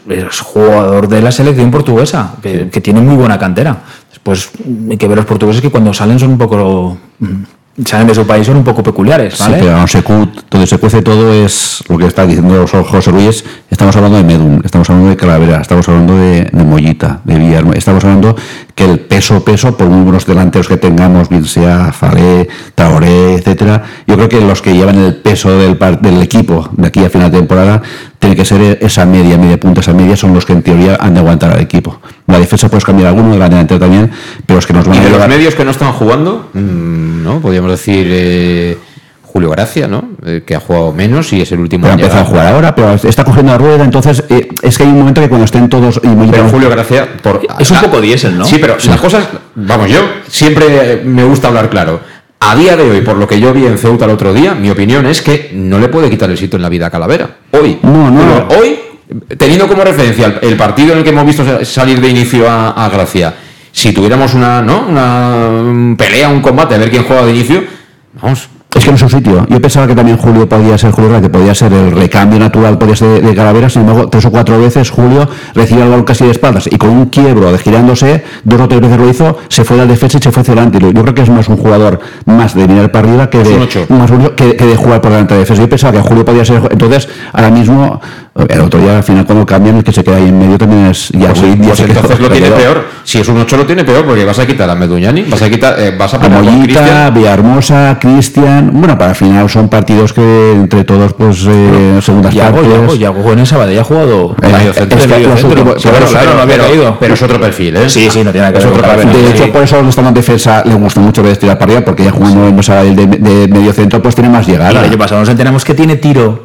es, jugador de la selección portuguesa, que, que tiene muy buena cantera. Después hay que ver los portugueses que cuando salen son un poco mm, salen de su país son un poco peculiares, ¿vale? Sí, pero no se donde se cuece todo es lo que está diciendo José Luis. Estamos hablando de Medun, estamos hablando de Calavera, estamos hablando de, de Mollita, de Villar. Estamos hablando que el peso, peso, por muy buenos delanteros que tengamos, bien sea Faré, Traoré, etcétera, yo creo que los que llevan el peso del, del equipo de aquí a final de temporada tiene que ser esa media, media punta, esa media son los que en teoría han de aguantar al equipo. La defensa puedes cambiar alguno, la delantera también, pero los que nos van Y a de los medios que no están jugando, mm, ¿no? Podríamos decir eh, Julio Gracia, ¿no? Eh, que ha jugado menos y es el último Pero ha empezado a jugar ahora, pero está cogiendo la rueda, entonces eh, es que hay un momento que cuando estén todos... y muy- Pero Julio Gracia... Por, Es un poco diésel, ¿no? Sí, pero las cosas... Vamos, yo siempre me gusta hablar claro. A día de hoy, por lo que yo vi en Ceuta el otro día, mi opinión es que no le puede quitar el sitio en la vida a Calavera. Hoy. No, no. Pero hoy, teniendo como referencia el, partido en el que hemos visto sa- salir de inicio a, a Gracia, si tuviéramos una, ¿no? una pelea, un combate, a ver quién juega de inicio, vamos, Es que no es su sitio. Yo pensaba que también Julio podía ser Julio Gracia, podía ser el recambio natural, podía ser de, de Calavera, sin embargo, tres o cuatro veces Julio recibió el balón casi de espaldas y con un quiebro de girándose, dos o tres veces lo hizo, se fue al defensa y se fue hacia delante. Yo creo que es más un jugador más de mirar para arriba que de, un más un que, que de jugar por delante de defensa. Yo pensaba que Julio podía ser. Entonces, ahora mismo, el otro día al final cuando cambian, el que se queda ahí en medio también es ya pues, pues entonces lo tiene peor. Si es un 8 lo tiene peor porque vas a quitar a Meduñani, vas a quitar, eh, vas a poner Mollita, Cristian. Villahermosa, Cristian. Bueno, para el final son partidos que entre todos, pues, eh, segundas Yago, partes. Yago, Yago en el Sabadell, ha jugado los pero, es otro perfil, ¿eh? Sí, sí, no tiene nada que ver. De hecho, por eso estando en defensa le gusta mucho ver tirar para arriba, porque ya jugando en Sabadell de, de medio centro, pues tiene más llegada. el año pasado nos enteramos que tiene tiro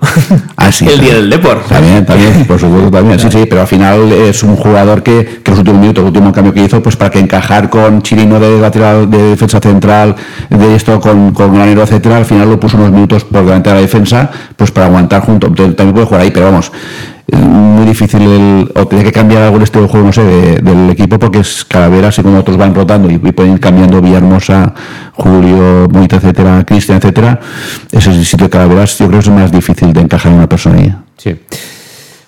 Ah, sí, el día del Deport. También, también, por supuesto, también. Sí, sí, pero al final es un jugador que, que los últimos minutos, el último cambio que hizo, pues para que encajar con Chirino de lateral, de defensa central, de esto con, con Granero, etcétera, al final lo puso unos minutos por delante de la defensa, pues para aguantar junto. También puede jugar ahí, pero vamos, muy difícil el, o tiene que cambiar algún estilo de juego, no sé, de- del equipo, porque es Calavera, así como otros van rotando y, y pueden ir cambiando Villahermosa, Julio, Moita, etcétera, Cristian, etcétera, ese sitio de Calaveras yo creo que es más difícil de encajar en una persona ahí. Sí.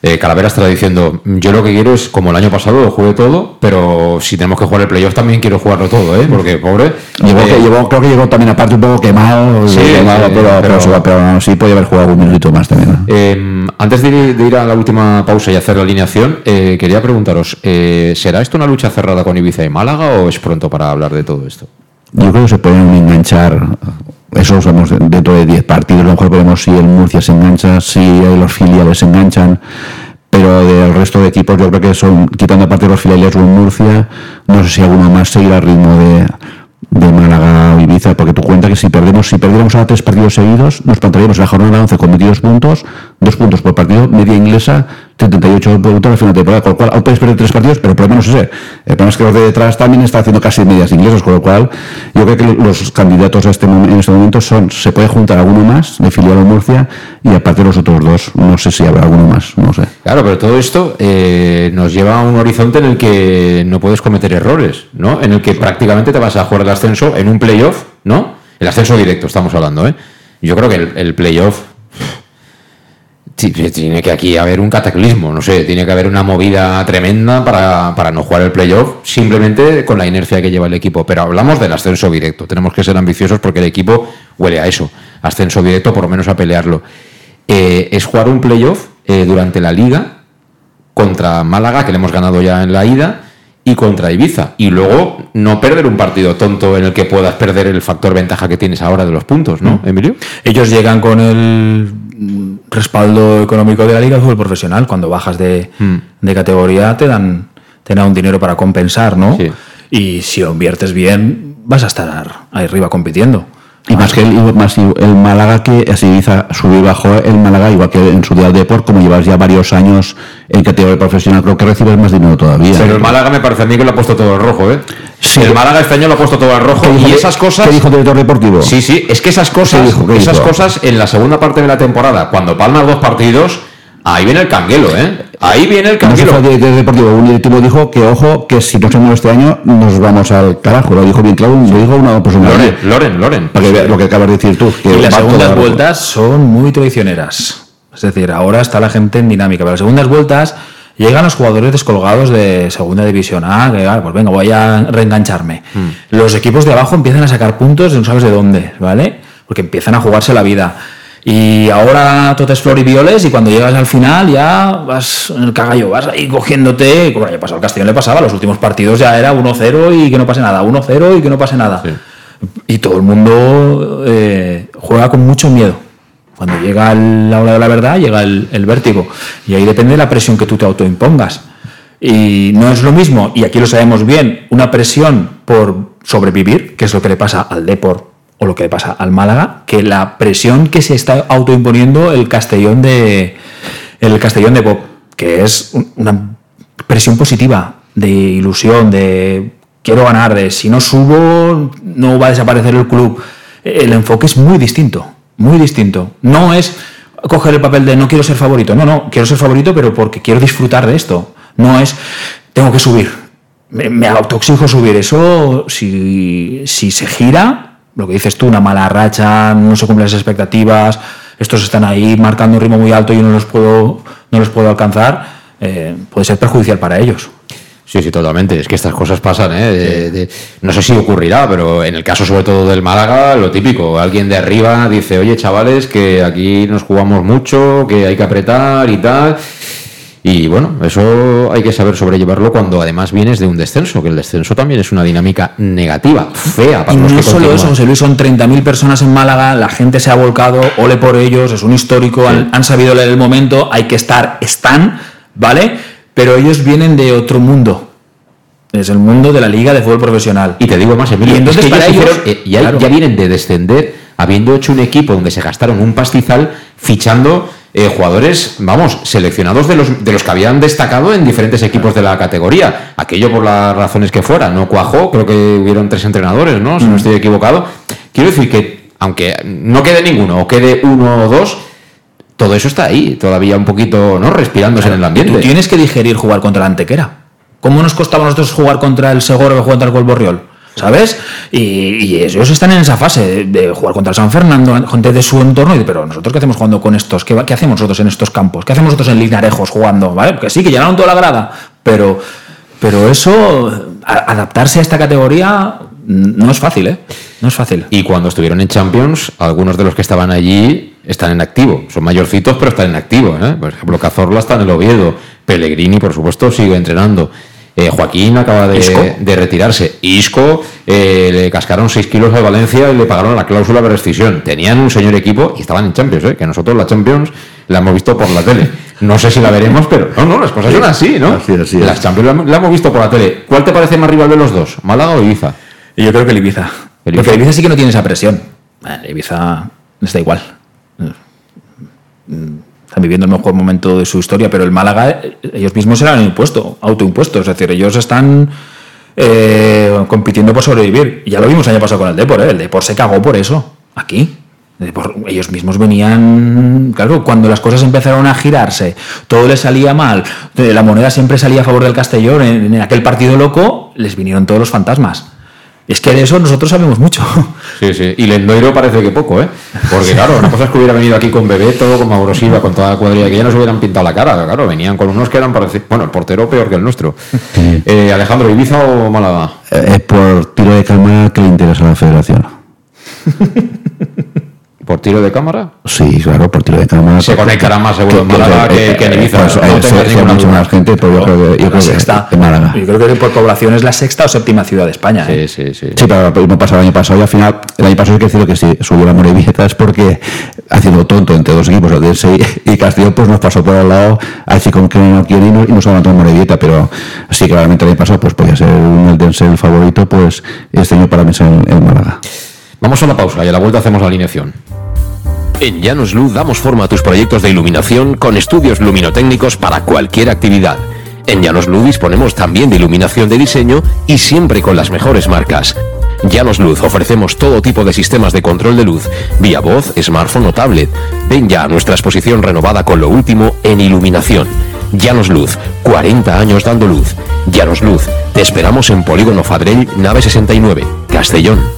Eh, Calavera estará diciendo, yo lo que quiero es, como el año pasado, lo jugué todo, pero si tenemos que jugar el playoff también quiero jugarlo todo, ¿eh? Porque, pobre... Llegó, eh, que llegó, creo que llegó también aparte un poco quemado, Sí, quemado, sí, pero, pero, pero- pero no, sí podía haber jugado un minutito más también. ¿no? Eh, antes de ir, de ir a la última pausa y hacer la alineación, eh, quería preguntaros, eh, ¿será esto una lucha cerrada con Ibiza y Málaga o es pronto para hablar de todo esto? Yo creo que se pueden enganchar, eso somos dentro de 10 partidos, a lo mejor veremos si el Murcia se engancha, si los filiales se enganchan, pero del resto de equipos yo creo que son, quitando aparte los filiales o Murcia, no sé si alguno más seguirá el ritmo de, de Málaga o Ibiza, porque tú cuenta que si perdemos, si perdiéramos ahora tres partidos seguidos, nos plantaríamos en la jornada 11 con 22 puntos, dos puntos por partido, media inglesa, 78 puntos al final de temporada, con lo cual aún puedes perder tres partidos, pero el problema no es ese. El problema es que los de detrás también están haciendo casi medias inglesas, con lo cual yo creo que los candidatos a este, en este momento son, se puede juntar alguno más de filial o Murcia y aparte los otros dos, no sé si habrá alguno más, no sé. Claro, pero todo esto eh, nos lleva a un horizonte en el que no puedes cometer errores, ¿no? En el que prácticamente te vas a jugar el ascenso en un playoff, ¿no? El ascenso directo, estamos hablando, ¿eh? Yo creo que el, el playoff tiene que aquí haber un cataclismo, no sé, tiene que haber una movida tremenda para, para no jugar el playoff, simplemente con la inercia que lleva el equipo. Pero hablamos del ascenso directo, tenemos que ser ambiciosos porque el equipo huele a eso, ascenso directo, por lo menos a pelearlo. Eh, es jugar un playoff eh, durante la liga contra Málaga, que le hemos ganado ya en la ida, y contra Ibiza. Y luego no perder un partido tonto en el que puedas perder el factor ventaja que tienes ahora de los puntos, ¿no, Emilio? Ellos llegan con el mm, respaldo económico de la Liga de Fútbol Profesional. Cuando bajas de, Hmm. de categoría te dan, te dan un dinero para compensar, ¿no? Sí. Y si lo inviertes bien, vas a estar ahí arriba compitiendo. Y más que el, y más el Málaga que así Ibiza subió y bajó el Málaga, igual que en su día de Deport, como llevas ya varios años en categoría profesional, creo que recibes más dinero todavía. Pero el Málaga me parece a mí que lo ha puesto todo al rojo, ¿eh? Sí. el Málaga este año lo ha puesto todo al rojo ¿Qué dijo- y esas cosas... ¿Qué dijo el director deportivo? Sí, sí, es que esas cosas, ¿Qué dijo? ¿Qué esas dijo? cosas en la segunda parte de la temporada, cuando palmas dos partidos, ahí viene el canguelo, ¿eh? Ahí viene el No canguelo. el director deportivo, un directivo dijo que, ojo, que si no mueve este año, nos vamos al carajo. Lo dijo bien claro, lo dijo una persona. Loren, Loren, Loren. Para que vea lo que acabas de decir tú. Que Y las segundas vueltas son muy traicioneras. Es decir, ahora está la gente en dinámica, pero las segundas vueltas Llegan los jugadores descolgados de segunda división A, que ah, pues venga, voy a reengancharme. Mm. Los equipos de abajo empiezan a sacar puntos de no sabes de dónde, ¿vale? Porque empiezan a jugarse la vida. Y ahora todo es flor y violes y cuando llegas al final ya vas en el cagallo, vas ahí cogiéndote, como le pasó al Castellón le pasaba, los últimos partidos ya era 1-0 y que no pase nada, 1-0 y que no pase nada. Y todo el mundo eh, juega con mucho miedo. Cuando llega la hora de la verdad, llega el, el vértigo. Y ahí depende de la presión que tú te autoimpongas. Y no es lo mismo, y aquí lo sabemos bien, una presión por sobrevivir, que es lo que le pasa al Deport o lo que le pasa al Málaga, que la presión que se está autoimponiendo el Castellón de el Castellón de Bob, que es un- una presión positiva, de ilusión, de quiero ganar, de si no subo no va a desaparecer el club. El enfoque es muy distinto, muy distinto. No es coger el papel de no quiero ser favorito, no, no, quiero ser favorito pero porque quiero disfrutar de esto. No es tengo que subir, me, me autoexijo subir. Eso, si, si se gira, lo que dices tú, una mala racha, no se cumplen las expectativas, estos están ahí marcando un ritmo muy alto y yo no los puedo, no los puedo alcanzar, eh, puede ser perjudicial para ellos. Sí, sí, totalmente. Es que estas cosas pasan, ¿eh? De- de- no sé si ocurrirá, pero en el caso sobre todo del Málaga, lo típico. Alguien de arriba dice, oye, chavales, que aquí nos jugamos mucho, que hay que apretar y tal. Y bueno, eso hay que saber sobrellevarlo cuando además vienes de un descenso, que el descenso también es una dinámica negativa, fea para Y los no que solo continúan. eso, José Luis, son 30.000 personas en Málaga, la gente se ha volcado, ole por ellos, es un histórico, han, han sabido leer el momento, hay que estar, están, ¿vale? Pero ellos vienen de otro mundo, es el mundo de la Liga de Fútbol Profesional. Y te digo más, Emilio, Y entonces es que para ellos eh, ya, claro. ya vienen de descender habiendo hecho un equipo donde se gastaron un pastizal fichando eh, jugadores, vamos, seleccionados de los, de los que habían destacado en diferentes equipos de la categoría. Aquello por las razones que fuera, no cuajó, creo que hubieron tres entrenadores, ¿no? Si Mm. no estoy equivocado. Quiero decir que, aunque no quede ninguno o quede uno o dos, todo eso está ahí, todavía un poquito, ¿no? Respirándose en el ambiente. Tú tienes que digerir jugar contra la Antequera. ¿Cómo nos costaba a nosotros jugar contra el que juega contra el Colborriol? ¿Sabes? Y, ellos están en esa fase de, de jugar contra San Fernando, gente de su entorno, y pero nosotros qué hacemos jugando con estos, ¿Qué, hacemos nosotros en estos campos? ¿Qué hacemos nosotros en Lignarejos jugando? ¿Vale? Que sí, que llenaron toda la grada, pero, pero eso, adaptarse a esta categoría mm, no es fácil, ¿eh? No es fácil. Y cuando estuvieron en Champions, algunos de los que estaban allí están en activo. Son mayorcitos, pero están en activo. ¿eh? Por ejemplo, Cazorla está en el Oviedo. Pellegrini, por supuesto, sigue entrenando. Eh, Joaquín acaba de, retirarse. Isco eh, le cascaron 6 kilos a Valencia y le pagaron la cláusula de rescisión. Tenían un señor equipo y estaban en Champions, ¿eh? que nosotros la Champions la hemos visto por la tele. No sé si la veremos, pero no, no, las cosas son así, ¿no? Así así. Las Champions la, la hemos visto por la tele. ¿Cuál te parece más rival de los dos? ¿Málaga o Ibiza? Y yo creo que el Ibiza. El Porque Ibiza. el Ibiza sí que no tiene esa presión. El Ibiza da igual. Están viviendo el mejor momento de su historia, pero el Málaga, eh, ellos mismos han impuesto, autoimpuesto. Es decir, ellos están eh, compitiendo por sobrevivir. Y ya lo vimos el año pasado con el Depor, ¿eh? El Depor se cagó por eso, aquí. Ellos mismos venían, claro, cuando las cosas empezaron a girarse, todo les salía mal, eh, la moneda siempre salía a favor del Castellón, en aquel partido loco, les vinieron todos los fantasmas. Es que de eso nosotros sabemos mucho. Sí, sí. Y Lendoiro parece que poco, ¿eh? Porque claro, una cosa es que hubiera venido aquí con Bebeto, con Mauro Silva, con toda la cuadrilla, que ya nos hubieran pintado la cara. Claro, venían con unos que eran parecidos. Bueno, el portero peor que el nuestro. Eh, Alejandro, ¿Ibiza o Málaga? Eh, Es por tiro de cámara que le interesa a la federación. ¿Por tiro de cámara? Sí, claro, por tiro de cámara. Se conectará más seguro en Málaga que- que en Ibiza, Pues, no eh, ninguna mucho duda. más gente, pero yo creo que, yo creo que en Málaga. Yo creo que por población es la sexta o séptima ciudad de España. ¿eh? Sí, sí, sí. Sí, pero me pasó el año pasado y al final, el año pasado hay que decirlo que sí, subió la Morevieta es porque haciendo tonto entre dos equipos, Odense y, y Castellón, pues nos pasó por al lado, así como que no quiere y nos, y nos aguantó en Morevieta, pero sí, claramente el año pasado, pues podía ser un Eldense el favorito, pues este año para mí es el, el Málaga. Vamos a la pausa y a la vuelta hacemos la alineación. En Llanos Luz damos forma a tus proyectos de iluminación con estudios luminotécnicos para cualquier actividad. En Llanos Luz disponemos también de iluminación de diseño y siempre con las mejores marcas. Llanos Luz ofrecemos todo tipo de sistemas de control de luz, vía voz, smartphone o tablet. Ven ya a nuestra exposición renovada con lo último en iluminación. Llanos Luz, 40 años dando luz. Llanos Luz, te esperamos en Polígono Fadrell, nave 69, Castellón.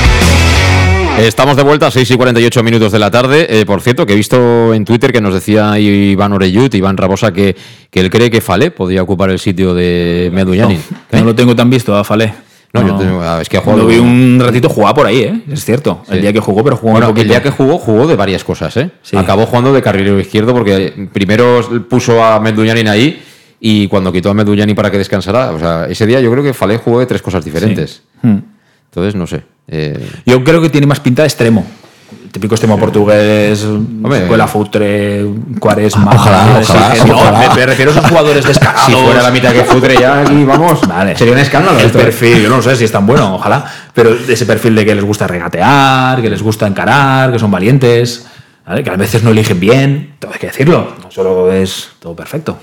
Estamos de vuelta a 6 y 48 minutos de la tarde. Eh, por cierto, que he visto en Twitter que nos decía Iván Oreyut, Iván Rabosa, que, que él cree que Falé podría ocupar el sitio de Medullanin. No, no lo tengo tan visto a Falé. No, yo tengo- ah, es que ha jugado. Lo vi un ratito jugar por ahí, ¿eh? Es cierto. El día que jugó, pero jugó Bueno, un poquito. el día que jugó, jugó de varias cosas, ¿eh? Sí. Acabó jugando de carrilero izquierdo porque primero puso a Menduñanin ahí y cuando quitó a Menduñanin para que descansara, o sea, ese día yo creo que Falé jugó de tres cosas diferentes. Hmm. Entonces, no sé. Eh, Yo creo que tiene más pinta de extremo. El típico extremo portugués, escuela futre, cuaresma. Ojalá, ese- ojalá, ese- no, ojalá. Me, me refiero a esos jugadores descarados. Si fuera la mitad que futre ya aquí, vamos, Vale. sería un escándalo El esto. perfil, yo no sé si es tan bueno, ojalá. Pero ese perfil de que les gusta regatear, que les gusta encarar, que son valientes, ¿vale? que a veces no eligen bien, todo hay que decirlo. No solo es todo perfecto.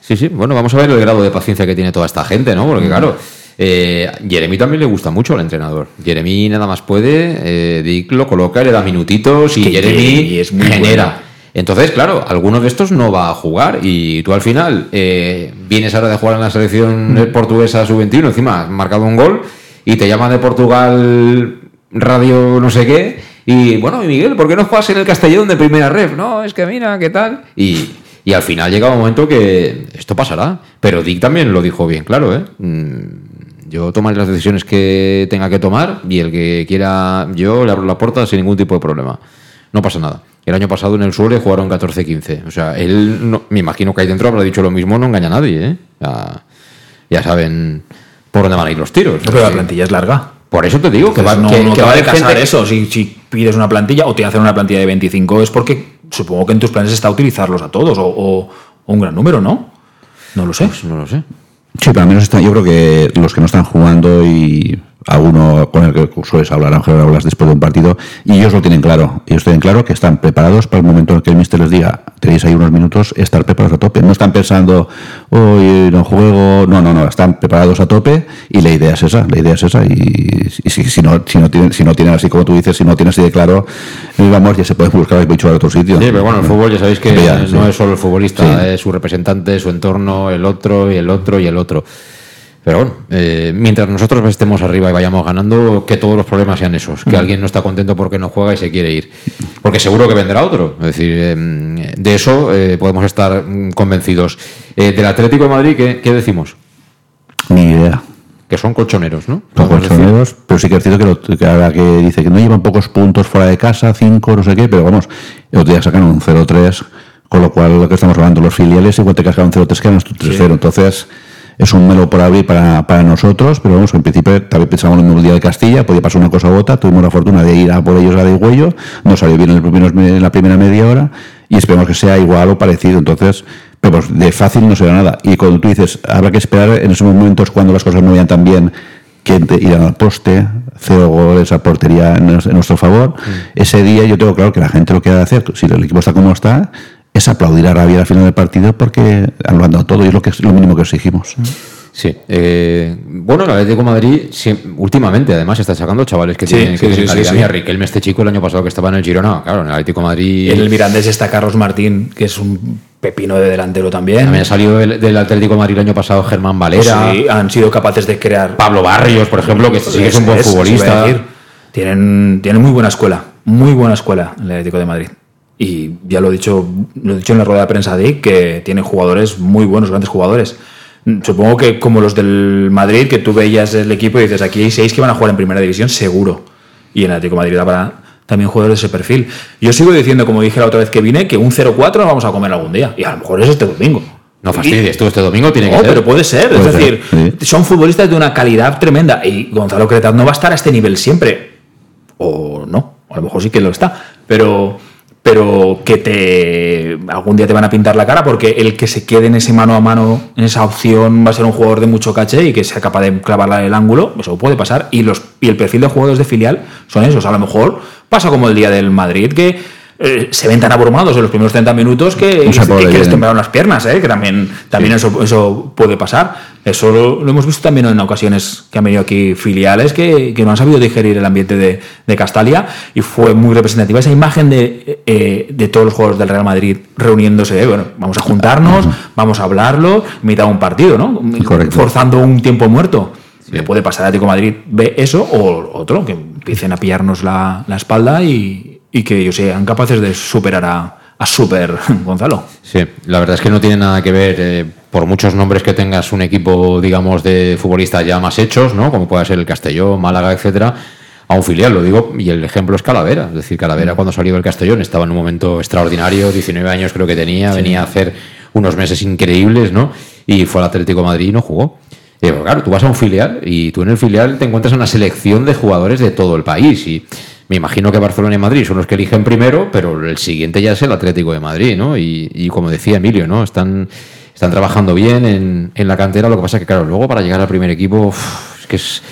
Sí, sí, bueno, vamos a ver el grado de paciencia que tiene toda esta gente, ¿no? Mm. Porque claro, eh, Jeremy también le gusta mucho al entrenador. Jeremy nada más puede, eh, Dick lo coloca, le da minutitos y Que Jeremy Jeremy es muy genera. Entonces, claro, alguno de estos no va a jugar y tú al final eh, vienes ahora de jugar en la selección Mm. portuguesa sub-21, encima has marcado un gol y te llaman de Portugal radio no sé qué y bueno, y Miguel, ¿por qué no juegas en el Castellón de primera ref? No, es que mira, ¿qué tal? Y, y al final llega un momento que esto pasará, pero Dick también lo dijo bien claro, ¿eh? Mm, Yo tomaré las decisiones que tenga que tomar y el que quiera, yo le abro la puerta sin ningún tipo de problema. No pasa nada. El año pasado en el Suele jugaron 14-15. O sea, él, no- me imagino que ahí dentro habrá dicho lo mismo, no engaña a nadie, ¿eh? Ya, ya saben por dónde van a ir los tiros. Pero la plantilla es larga. Por eso te digo que va, no, que, no que te va a casar eso. Si, si pides una plantilla o te hacen una plantilla de 25 es porque supongo que en tus planes está utilizarlos a todos o, o- o un gran número, ¿no? No lo sé. Pues no lo sé. Sí, pero al menos está, yo creo que los que no están jugando y alguno con el que sueles hablar, Ángel, hablas después de un partido, y ellos lo tienen claro. Ellos tienen claro que están preparados para el momento en que el mister les diga, tenéis ahí unos minutos, estar preparados a tope. No están pensando, hoy no juego, no, no, no, están preparados a tope y la idea es esa, la idea es esa. Y, y si, si no, si, no tienen, si no tienen así como tú dices, si no tienen así de claro, vamos, ya se puede buscar el bicho a otro sitio. Sí, pero bueno, el fútbol ya sabéis que Ya, no sí. es solo el futbolista, Sí. es su representante, su entorno, el otro y el otro y el otro. Pero bueno, eh, mientras nosotros estemos arriba y vayamos ganando, que todos los problemas sean esos. Que Mm. alguien no está contento porque no juega y se quiere ir. Porque seguro que vendrá otro. Es decir, eh, de eso eh, podemos estar mm, convencidos. Eh, del Atlético de Madrid, ¿qué, qué decimos? Ni idea. Que son colchoneros, ¿no? Son decir. colchoneros, pero sí que es cierto que, lo- que ahora que dice que no llevan pocos puntos fuera de casa, cinco, no sé qué, pero vamos, el otro día sacaron un 0-3, con lo cual lo que estamos hablando, los filiales, igual te cascan un 0-3, quedan tu 3-0. Entonces, es un melo por abrir para, para nosotros, pero vamos, en principio también pensamos en el día de Castilla, podía pasar una cosa u otra, tuvimos la fortuna de ir a por ellos a de Huello, nos salió bien en, la primera media hora, y esperemos que sea igual o parecido. Entonces, pero pues, de fácil no será nada. Y cuando tú dices, habrá que esperar en esos momentos cuando las cosas no vayan tan bien, que te- irán al poste, cero goles a portería en, nuestro favor. Ese día yo tengo claro que la gente lo que ha de hacer, si el equipo está como está, es aplaudir a Rabia al final del partido porque han lo han dado todo y es lo, que, es lo mínimo que exigimos. Sí. eh, bueno, el Atlético de Madrid últimamente además está sacando chavales que Sí, tienen, sí, que sí, tienen sí, calidad. sí. Mira, Riquelme, este chico el año pasado que estaba en el Girona, claro, en el Atlético de Madrid. En el Mirandés está Carlos Martín, que es un pepino de delantero también. También ha salido del, del Atlético de Madrid el año pasado Germán Valera, Sí, han sido capaces de crear. Pablo Barrios, por ejemplo, que sí que es un buen Eso iba a futbolista. Tienen, tienen muy buena escuela, muy buena escuela el Atlético de Madrid. Y ya lo he dicho, lo he dicho en la rueda de prensa de que tiene jugadores muy buenos, grandes jugadores. Mm, Supongo que como los del Madrid, que tú veías el equipo y dices, aquí hay seis que van a jugar en primera división, seguro. Y en Atlético de Madrid habrá también jugadores de ese perfil. Yo sigo diciendo, como dije la otra vez que vine, que un 0-4 nos vamos a comer algún día. Y a lo mejor es este domingo. No fastidies, tú este domingo tiene que No, ser. pero puede ser. Puede es ser, decir, sí. son futbolistas de una calidad tremenda. Y Gonzalo Cretas no va a estar a este nivel siempre. O no, a lo mejor sí que lo está. Pero, pero que te algún día te van a pintar la cara porque el que se quede en ese mano a mano, en esa opción, va a ser un jugador de mucho caché y que sea capaz de clavarla el ángulo. Eso puede pasar. Y, los, y el perfil de jugadores de filial son esos. A lo mejor pasa como el día del Madrid, que eh, se ven tan abrumados en los primeros 30 minutos que, que, que les temblaron las piernas, ¿eh? que también, también eso, eso puede pasar. Eso lo, lo hemos visto también en ocasiones que han venido aquí filiales que, que no han sabido digerir el ambiente de, de Castalia y fue muy representativa esa imagen de, eh, de todos los jugadores del Real Madrid reuniéndose. ¿eh? Bueno, vamos a juntarnos, vamos a hablarlo, mitad de un partido, ¿no? Correcto. Forzando un tiempo muerto. Le puede pasar a Atlético Madrid, ve eso, o otro, que empiecen a pillarnos la, la espalda y, y que ellos sean capaces de superar a, a Super Gonzalo. Sí, la verdad es que no tiene nada que ver. eh, por muchos nombres que tengas un equipo, digamos, de futbolistas ya más hechos, ¿no? Como pueda ser el Castellón, Málaga, etcétera, a un filial, lo digo, y el ejemplo es Calavera. Es decir, Calavera cuando salió del Castellón estaba en un momento extraordinario, 19 años creo que tenía, venía a hacer unos meses increíbles, ¿no? Y fue al Atlético de Madrid y no jugó. Y, claro, tú vas a un filial y tú en el filial te encuentras una selección de jugadores de todo el país y me imagino que Barcelona y Madrid son los que eligen primero, pero el siguiente ya es el Atlético de Madrid, ¿no? Y, como decía Emilio, ¿no? Están, están trabajando bien en, en, la cantera, lo que pasa es que, claro, luego para llegar al primer equipo es que es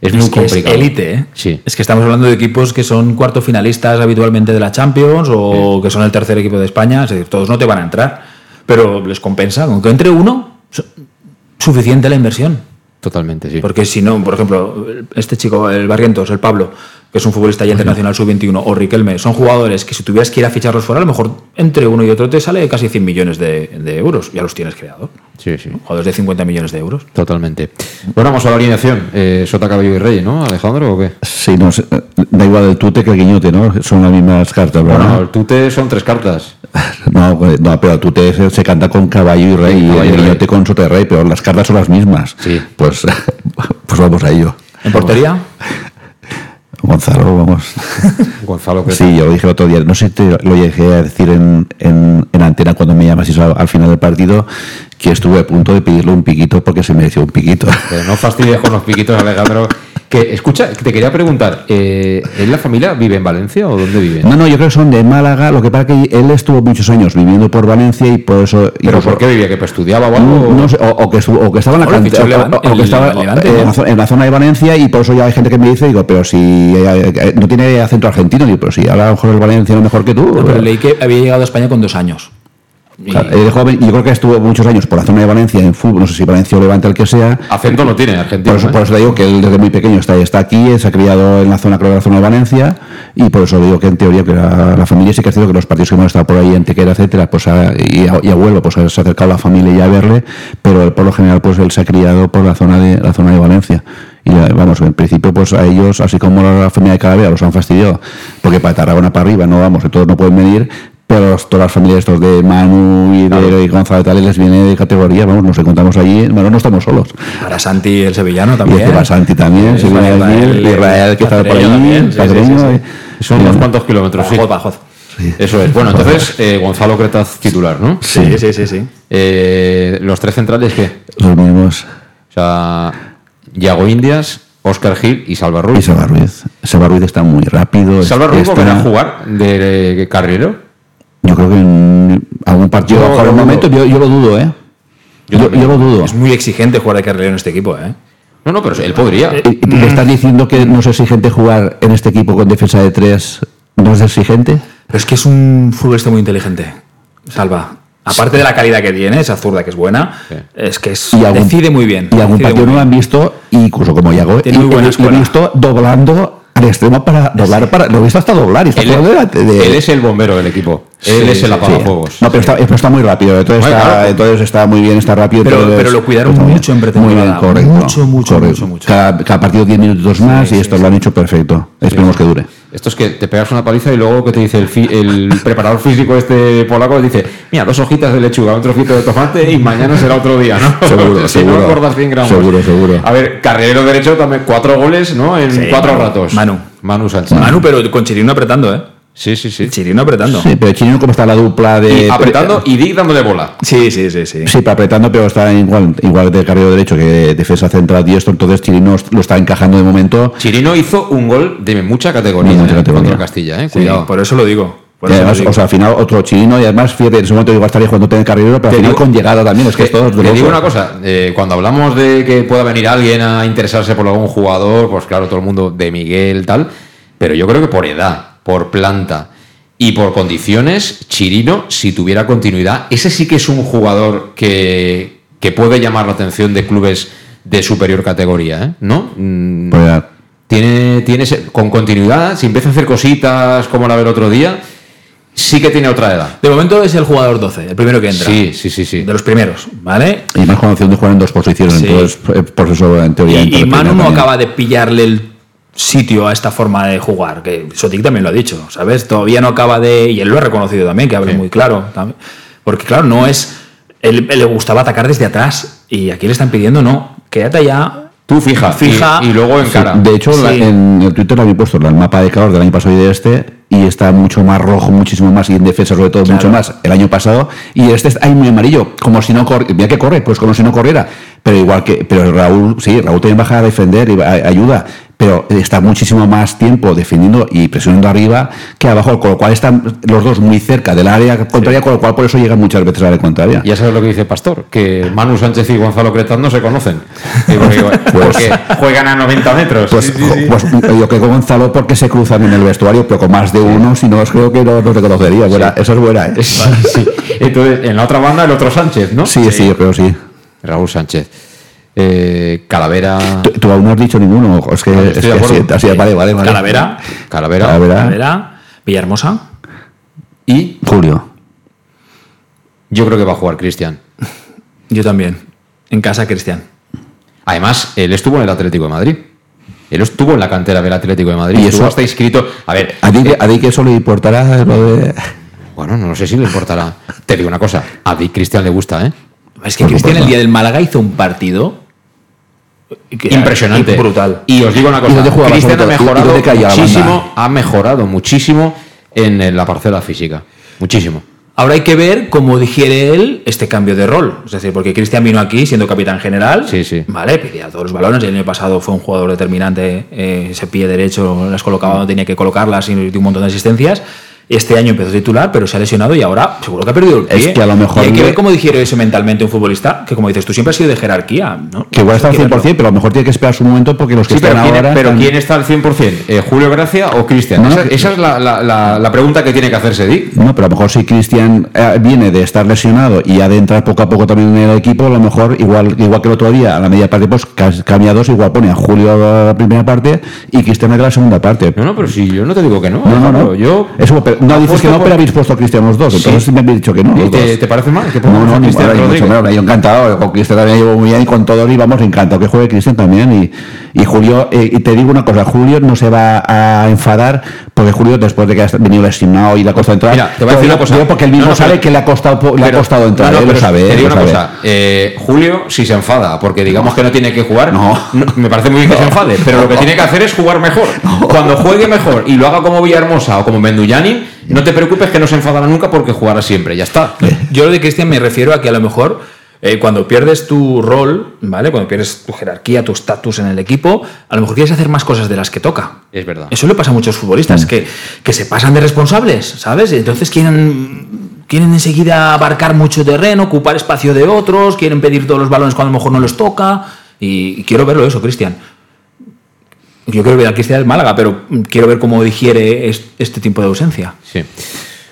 es, muy complicado. Es élite, ¿eh? Sí. Es que estamos hablando de equipos que son cuarto finalistas habitualmente de la Champions o que son el tercer equipo de España. Es decir, todos no te van a entrar, pero les compensa. Con que entre uno, suficiente la inversión. Totalmente, sí. Porque si no, por ejemplo, este chico, el Barrientos, el Pablo, que es un futbolista ya internacional sub-21, o Riquelme, son jugadores que si tuvieras que ir a ficharlos fuera, a lo mejor entre uno y otro te sale casi 100 millones de, euros. Ya los tienes creado. Sí, sí. Jugadores de 50 millones de euros. Totalmente. Bueno, vamos a la alineación. Eh, Sota, Cabello y Rey, ¿no, Alejandro, o qué? Sí, no, da igual el tute que el guiñote, ¿no? Son las mismas cartas, ¿verdad? Bueno, el tute son tres cartas. No, pues, no pero el tute se, canta con Caballo y Rey y el guiñote con Sota y Rey, pero las cartas son las mismas. Sí. Pues, pues vamos a ello. ¿En portería? Gonzalo, vamos. Gonzalo, Sí, yo lo dije el otro día. No sé si te lo llegué a decir en, en, antena cuando me llamas al, al, final del partido, que estuve a punto de pedirle un piquito porque se mereció un piquito. Pero no fastidies con los piquitos, Alejandro. Que, escucha, te quería preguntar, ¿eh, ¿en la familia vive en Valencia o dónde vive? No, no, yo creo que son de Málaga, lo que pasa que él estuvo muchos años viviendo por Valencia y por eso... ¿Pero por qué vivía? ¿Que estudiaba o algo? No, sé, o, que o, que estaba en la cantera, o, que estaba en, la zona de Valencia y por eso ya hay gente que me dice, digo, pero si eh, eh, no tiene acento argentino, digo, pero si habla a lo mejor el valenciano mejor que tú. pero leí que había llegado a España con dos años. De joven, yo creo que estuvo muchos años por la zona de Valencia en fútbol, no sé si Valencia o Levante, el que sea. Acento no tiene, argentino. Por eso, por eso digo que él desde muy pequeño está, está aquí, se ha criado en la zona, creo, de la zona de Valencia, y por eso digo que en teoría que la, familia sí que ha sido que los partidos que hemos estado por ahí en Tequera, etcétera, pues y, abuelo, pues se ha acercado a la familia y a verle, pero por lo general, pues él se ha criado por la zona de la zona de Valencia y vamos, en principio pues a ellos, así como la familia de Calavera, los han fastidiado, porque para Tarragona para arriba no vamos, todos no pueden venir, pero todas las familias estos de Manu y de Gonzalo tal les viene de categoría, vamos, nos encontramos allí, bueno, no estamos solos. Para Santi el sevillano también. Y para Santi también, sí, Israel, Israel, que está por ahí, también, Son unos cuantos kilómetros, sí. Eso es. Bueno, entonces, eh, Gonzalo Cretaz titular, ¿no? Sí, sí, sí, sí. Eh, ¿Los tres centrales qué? Los mismos. O sea, Yago Indias, Oscar Gil y Salva Ruiz. Y Salva Ruiz. Salva Ruiz está muy rápido. ¿Salva Ruiz está... a jugar de carrero? Yo creo que en algún partido, por el momento, yo, lo dudo, ¿eh? Yo, lo dudo. Es muy exigente jugar de carrilero en este equipo, ¿eh? No, no, pero él podría. ¿Y ¿Me estás diciendo que no es exigente jugar en este equipo con defensa de tres? ¿No es exigente? Pero es que es un futbolista muy inteligente, Salva. Aparte de la calidad que tiene, esa zurda que es buena, es que es, decide muy bien. Y algún partido no lo han visto, incluso como Yago, y, muy lo he visto doblando al extremo para doblar, para, lo he visto hasta doblar. Y está él, él, es el bombero del equipo. Él es el apagafuegos. No, pero está, pero está, muy rápido. Entonces, está, entonces está muy bien, está rápido. Pero, pero lo cuidaron mucho en pretemporada. Muy bien, correcto. Mucho, mucho, mucho, mucho. Cada, cada partido 10 minutos más y esto lo han hecho perfecto. Esperemos que dure. Esto es que te pegas una paliza y luego que te dice el, el preparador físico este polaco, dice, mira, dos hojitas de lechuga, un trocito de tomate y mañana será otro día, ¿no? Seguro, si seguro. no acordas 100 gramos. Seguro, seguro. A ver, carrero derecho también, cuatro goles, ¿no? En cuatro ratos. Manu. Manu Sánchez. Manu, pero con Chirino apretando, ¿eh? Sí, sí, sí. Chirino apretando. Sí, pero Chirino como está la dupla de... Y apretando y Dick dándole bola. Sí, sí, sí. Sí, sí pero apretando, pero está igual, igual de carrero derecho que defensa central diestro, entonces Chirino lo está encajando de momento. Chirino hizo un gol de mucha categoría, mucha categoría. contra Castilla, ¿eh? Cuidado. por eso lo digo. además, o sea, al final otro chino y además, fíjate, en ese momento igual estaría jugando en carrero, pero al final con llegada también, es que, es todo Te digo una cosa, eh, cuando hablamos de que pueda venir alguien a interesarse por algún jugador, pues claro, todo el mundo de Miguel, tal, pero yo creo que por edad, por planta, y por condiciones, Chirino, si tuviera continuidad, ese sí que es un jugador que, que puede llamar la atención de clubes de superior categoría, ¿eh? ¿no? Mm, pues tiene, tiene con continuidad, si empieza a hacer cositas como la del otro día, sí que tiene otra edad. De momento es el jugador 12, el primero que entra. Sí, sí, sí, sí. De los primeros, ¿vale? Y más conocido de jugar en dos posiciones, entonces eh, por eso en teoría. Y, y Manu no acaba de pillarle el sitio a esta forma de jugar, que Sotic también lo ha dicho, ¿sabes? Todavía no acaba de, y él lo ha reconocido también, que hable muy claro, porque claro, no es él, él le gustaba atacar desde atrás y aquí le están pidiendo no, quédate allá. Tú fija, Fija. Y, y luego encara. De hecho, la- en el Twitter lo había puesto el mapa de calor del año pasado y de este, y está mucho más rojo, muchísimo más, y en defensa sobre todo mucho más el año pasado, y este está ahí muy amarillo, como si no corriera, mira que corre, pues como si no corriera, pero igual que, pero Raúl, sí, Raúl también baja a defender y a- ayuda, pero está muchísimo más tiempo defendiendo y presionando arriba que abajo, con lo cual están los dos muy cerca del área contraria, con lo cual por eso llegan muchas veces a la área contraria. Ya sabes lo que dice Pastor, que Manu Sánchez y Gonzalo Cretaz no se conocen. Y porque, porque juegan a 90 metros. Pues, Sí, sí, sí. pues yo que con Gonzalo porque se cruzan en el vestuario, pero con más de uno, si no, creo que no, no te conocería. Buena, Esa es buena, ¿eh? Entonces, en la otra banda, el otro Sánchez, ¿no? Sí, sí, yo creo sí. Raúl Sánchez. Eh, Calavera. Tú, tú aún no has dicho ninguno, es que, No, es que acuerdo. sí, así, vale, vale, vale. Calavera, Calavera. Calavera. Calavera, Villahermosa. Y Julio. yo creo que va a jugar Cristian. Yo también. En casa, Cristian. Además, él estuvo en el Atlético de Madrid. Él estuvo en la cantera del Atlético de Madrid. Y eso- hasta inscrito. A ver, A ti, a ti que eso le importará lo de. bueno, no sé si le importará. Te digo una cosa. A Di Cristian le gusta, ¿eh? Es que Cristian el día del Málaga hizo un partido Impresionante. brutal. Y os digo una ¿Y cosa. Cristian ha mejorado muchísimo. Ha mejorado muchísimo en la parcela física. Muchísimo. Ahora hay que ver cómo digiere él este cambio de rol. Es decir, porque Cristian vino aquí siendo capitán general. Sí, sí. Vale, pedía todos los balones. El año pasado fue un jugador determinante. eh, ese pie derecho las colocaba donde tenía que colocarlas y dio un montón de asistencias. Este año empezó titular, pero se ha lesionado y ahora seguro que ha perdido el pie. Es que a lo mejor Y hay que ver cómo digiere eso mentalmente un futbolista, que como dices tú, siempre ha sido de jerarquía. ¿no? Que igual está al Hay que 100%, verlo. pero a lo mejor tiene que esperar su momento porque los que Sí, pero, están ¿quién, ahora. pero están- ¿quién está al 100%? Eh, ¿Julio Gracia o Cristian? No, esa, es la, la- la- la pregunta que tiene que hacerse Dick. No, pero a lo mejor si Cristian eh, viene de estar lesionado y ha de entrar poco a poco también en el equipo, a lo mejor igual igual que el otro día, a la media parte, pues ca- cambia dos, igual pone a Julio a la primera parte y Cristian a la segunda parte. No, no, pero si yo no te digo que no. No, no, no. Yo Eso, pero no dices que no, por- pero habéis puesto a Cristian los dos. Entonces Sí. me habéis dicho que no. ¿Y te, parece mal? que No, no, a Cristian mucho menos. Yo encantado. Con Cristian también llevo muy bien y con todos y vamos encantado que juegue Cristian también. Y, y Julio, eh, y te digo una cosa, Julio no se va a enfadar porque Julio, después de que ha venido lesionado y le ha costado entrar, Mira, te voy a decir una cosa. porque él mismo No, no, sabe pero- que le ha costado, le ha costado entrar, él lo sabe. Te digo una cosa. eh, Julio, si se enfada, porque digamos que no tiene que jugar, No. me parece muy bien que se enfade, pero lo que tiene que hacer es jugar mejor. Cuando juegue mejor y lo haga como Villahermosa o como Menduyanin, no te preocupes que no se enfadará nunca porque jugará siempre, ya está. Yo lo de Cristian me refiero a que a lo mejor eh, cuando pierdes tu rol, ¿vale? Cuando pierdes tu jerarquía, tu estatus en el equipo, a lo mejor quieres hacer más cosas de las que toca. Es verdad. Eso le pasa a muchos futbolistas, que, que se pasan de responsables, ¿sabes? Entonces quieren, quieren enseguida abarcar mucho terreno, ocupar espacio de otros, quieren pedir todos los balones cuando a lo mejor no les toca. Y, y quiero verlo eso, Cristian. Yo quiero ver a Cristian del Málaga, pero quiero ver cómo digiere es- este tiempo de ausencia. Sí.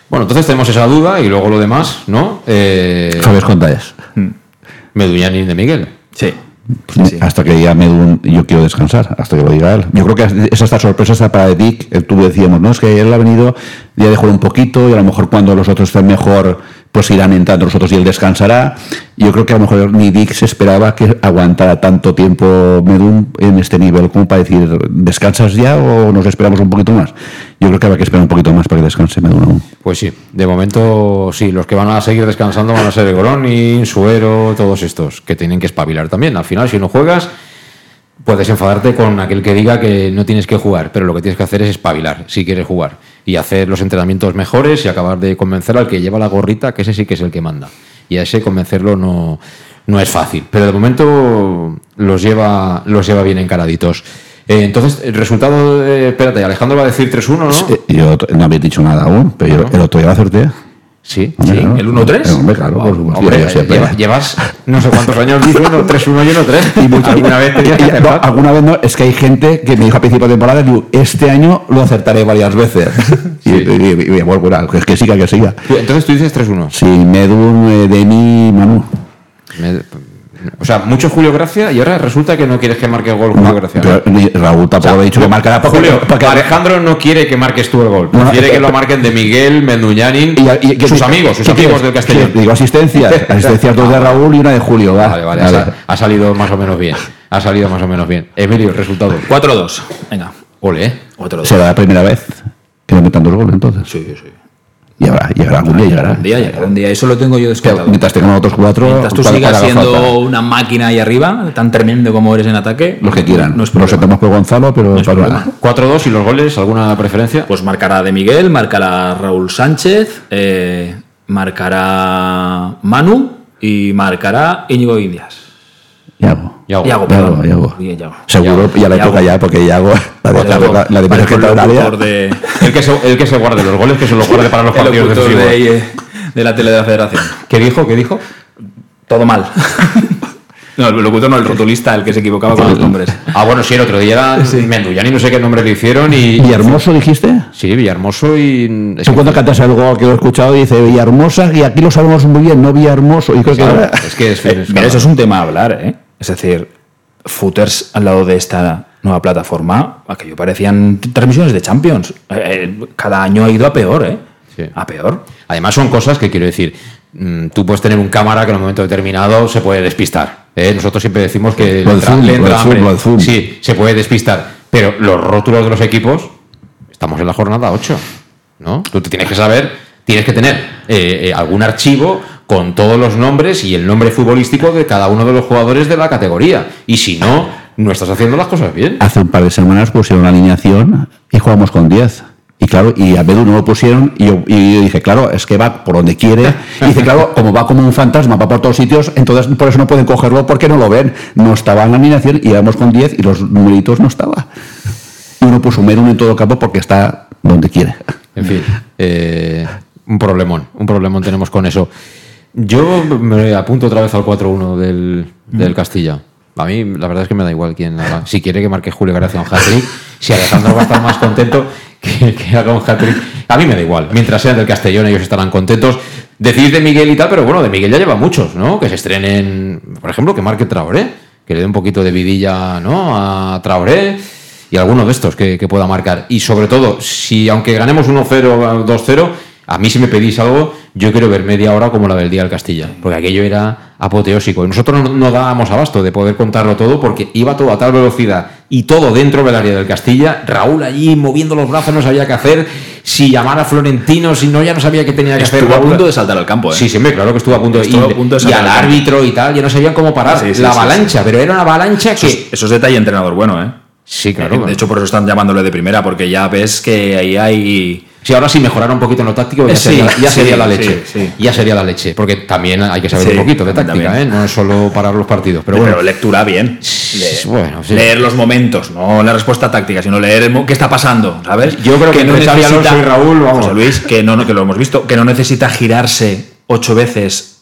Bueno, entonces tenemos esa duda y luego lo demás, ¿no? Eh, Fabián Contáez. Medullanin de Miguel. Sí. Hasta que diga Medun, yo quiero descansar, hasta que lo diga él. Yo creo que es esta sorpresa está para Dick. El tú decíamos, no, es que él ha venido, ya dejó un poquito y a lo mejor cuando los otros estén mejor, pues irán entrando los otros y él descansará. Yo creo que a lo mejor ni Dick se esperaba que aguantara tanto tiempo Medun en este nivel como para decir, ¿descansas ya o nos esperamos un poquito más? Yo creo que habrá que esperar un poquito más para que descanse Medun aún. Pues sí, de momento sí, los que van a seguir descansando van a ser Goroni, Suero, todos estos, que tienen que espabilar también. Al final, si no juegas, puedes enfadarte con aquel que diga que no tienes que jugar, pero lo que tienes que hacer es espabilar si quieres jugar y hacer los entrenamientos mejores y acabar de convencer al que lleva la gorrita, que ese sí que es el que manda. Y a ese convencerlo no, no es fácil, pero de momento los lleva, los lleva bien encaraditos. Eh, entonces, el resultado, de- espérate, Alejandro va a decir 3-1, ¿no? Eh, Yo no habéis dicho nada aún, pero yo- el otro día lo acerté. Sí, Sí, ¿no? el 1-3. Hombre, claro, por supuesto. Hombre, yo siempre- lleva- llevas no sé cuántos años diciendo 3-1 y 1-3. Y alguna vez tenías que Y- no, alguna vez no, es que hay gente que me dijo a principio de temporada, digo, este año lo acertaré varias veces. y, y, y- y, bueno, bueno, que, que siga, que siga. Entonces tú dices 3-1. Sí, Medun, eh, Deni, Manu. Me- o sea, mucho Julio Gracia y ahora resulta que no quieres que marque el gol Julio Gracia. Pero, ni- Raúl tampoco lo he dicho que marcará porque, Julio, porque- Alejandro no quiere que marques tú el gol. No, Prefiere eh, que lo marquen de Miguel, Menduñanin, y- y- sus ¿qué- amigos, sus amigos quieres? del Castellón. Digo asistencias. Asistencias dos de Raúl y una de Julio. Va. Vale, vale, A ha, ha salido más o menos bien. Ha salido más o menos bien. Emilio, el resultado. 4-2. Venga. Ole, ¿eh? 4-2. Será la primera vez que le metan dos goles entonces. Sí, sí. Llegará, algún día llegará. Un día llegará, un día. Eso lo tengo yo descartado. Mientras tengan otros cuatro. Mientras tú sigas siendo falta. una máquina ahí arriba, tan tremendo como eres en ataque. Los que quieran. No problema. sepamos por Gonzalo, pero No para problema. 4-2 y los goles, ¿alguna preferencia? Pues marcará de Miguel, marcará Raúl Sánchez, eh, marcará Manu y marcará Íñigo Indias. Yago. Yago. Yago, Yago, perdón. Yago. Yago. Seguro, ya le Yago. toca ya, porque Yago, la de, la, de- la, la de el de, que, se, el que se guarde los goles, que se los guarde para los el partidos locutor decisivos. de, eh, de la tele de la federación. ¿Qué dijo? ¿Qué dijo? Todo mal. no, el locutor no, el rotulista, el que se equivocaba con los nombres. Ah, bueno, sí, el otro día era Menduyani, no sé qué nombre le hicieron y... Villahermoso dijiste. Sí, Villahermoso y... es cuando cantas el gol que lo he escuchado dice Villahermosa y aquí lo sabemos muy bien, no Villahermoso. Y creo que es que es... es- Mira, eso es un tema a hablar, ¿eh? Es decir, footers al lado de esta nueva plataforma, aquello parecían transmisiones de Champions. Eh, cada año ha ido a peor, ¿eh? Sí. A peor. Además son cosas que quiero decir, mm, tú puedes tener un cámara que en un momento determinado se puede despistar. ¿eh? Nosotros siempre decimos que del entra, zoom, le lo entra hambre. zoom. Sí, se puede despistar. Pero los rótulos de los equipos, estamos en la jornada 8. ¿no? Tú te tienes que saber, tienes que tener eh, eh, algún archivo con todos los nombres y el nombre futbolístico de cada uno de los jugadores de la categoría. Y si no, no estás haciendo las cosas bien. Hace un par de semanas pusieron la alineación y jugamos con 10. Y claro, y a Bedu no lo pusieron y yo, y yo dije, claro, es que va por donde quiere. Y dice, claro, como va como un fantasma, va por todos sitios, entonces por eso no pueden cogerlo porque no lo ven. No estaba en la alineación y íbamos con 10 y los numeritos no estaba. Y uno puso Merun en todo campo porque está donde quiere. En fin, eh, un problemón, un problemón tenemos con eso. Yo me apunto otra vez al 4-1 del, del Castilla. A mí la verdad es que me da igual quién haga. Si quiere que marque Julio García un hat-trick, si Alejandro va a estar más contento que, que haga un hat-trick, a mí me da igual. Mientras sean del Castellón ellos estarán contentos. Decís de Miguel y tal, pero bueno, de Miguel ya lleva muchos, ¿no? Que se estrenen, por ejemplo, que marque Traoré, que le dé un poquito de vidilla, ¿no? A Traoré y alguno de estos que, que pueda marcar. Y sobre todo, si aunque ganemos 1-0 o 2-0, a mí si me pedís algo, yo quiero ver media hora como la del día del Castilla, porque aquello era apoteósico. Y nosotros no, no dábamos abasto de poder contarlo todo porque iba todo a tal velocidad y todo dentro del área del Castilla. Raúl allí moviendo los brazos, no sabía qué hacer, si llamar a Florentino, si no, ya no sabía qué tenía que hacer. Estuvo a punto de saltar al campo, ¿eh? Sí, sí, hombre, claro que estuvo a punto de Estuvo a punto de y saltar al árbitro y tal, ya no sabían cómo parar Sí, sí, la sí, avalancha, pero era una avalancha Eso que. es, eso es detalle entrenador bueno, ¿eh? Sí, claro. De hecho, por eso están llamándole de primera, porque ya ves que ahí hay. Si ahora sí mejorara un poquito en lo táctico, ya, Eh, sí, sería, sí, la leche. sí. Ya sería la leche. Porque también hay que saber un poquito de táctica, ¿eh? No es solo parar los partidos. Pero Pero, bueno, lectura bien. Leer, bueno, sí. leer los momentos, no la respuesta táctica, sino leer qué está pasando, ¿sabes? Yo creo que Xavi Alonso y Raúl, vamos. José Luis, que no, que lo hemos visto, que no necesita girarse ocho veces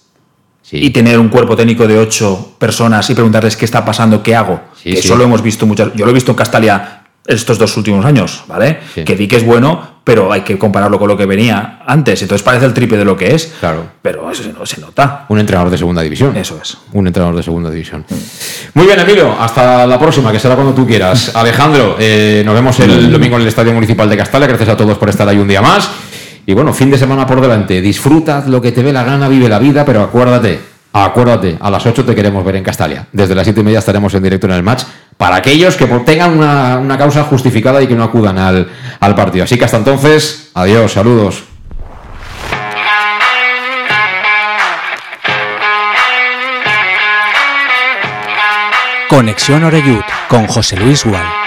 Sí. y tener un cuerpo técnico de ocho personas y preguntarles qué está pasando, qué hago. Sí, que sí. eso lo hemos visto muchas. Yo lo he visto en Castalia estos dos últimos años, ¿vale? Sí. Que di que es bueno, pero hay que compararlo con lo que venía antes. Entonces parece el triple de lo que es. Claro. Pero eso se, no- se nota. un entrenador de segunda división. Eso es. Un entrenador de segunda división. Muy bien, Emilio. Hasta la próxima, que será cuando tú quieras. Alejandro, eh, nos vemos el domingo en el Estadio Municipal de Castalia. Gracias a todos por estar ahí un día más. Y bueno, fin de semana por delante. Disfruta lo que te dé la gana, vive la vida, pero acuérdate, acuérdate, a las 8 te queremos ver en Castalia. Desde las 7 y media estaremos en directo en el match para aquellos que tengan una, una causa justificada y que no acudan al, al partido. Así que hasta entonces, adiós, saludos. Conexión Oreyud con José Luis Gual.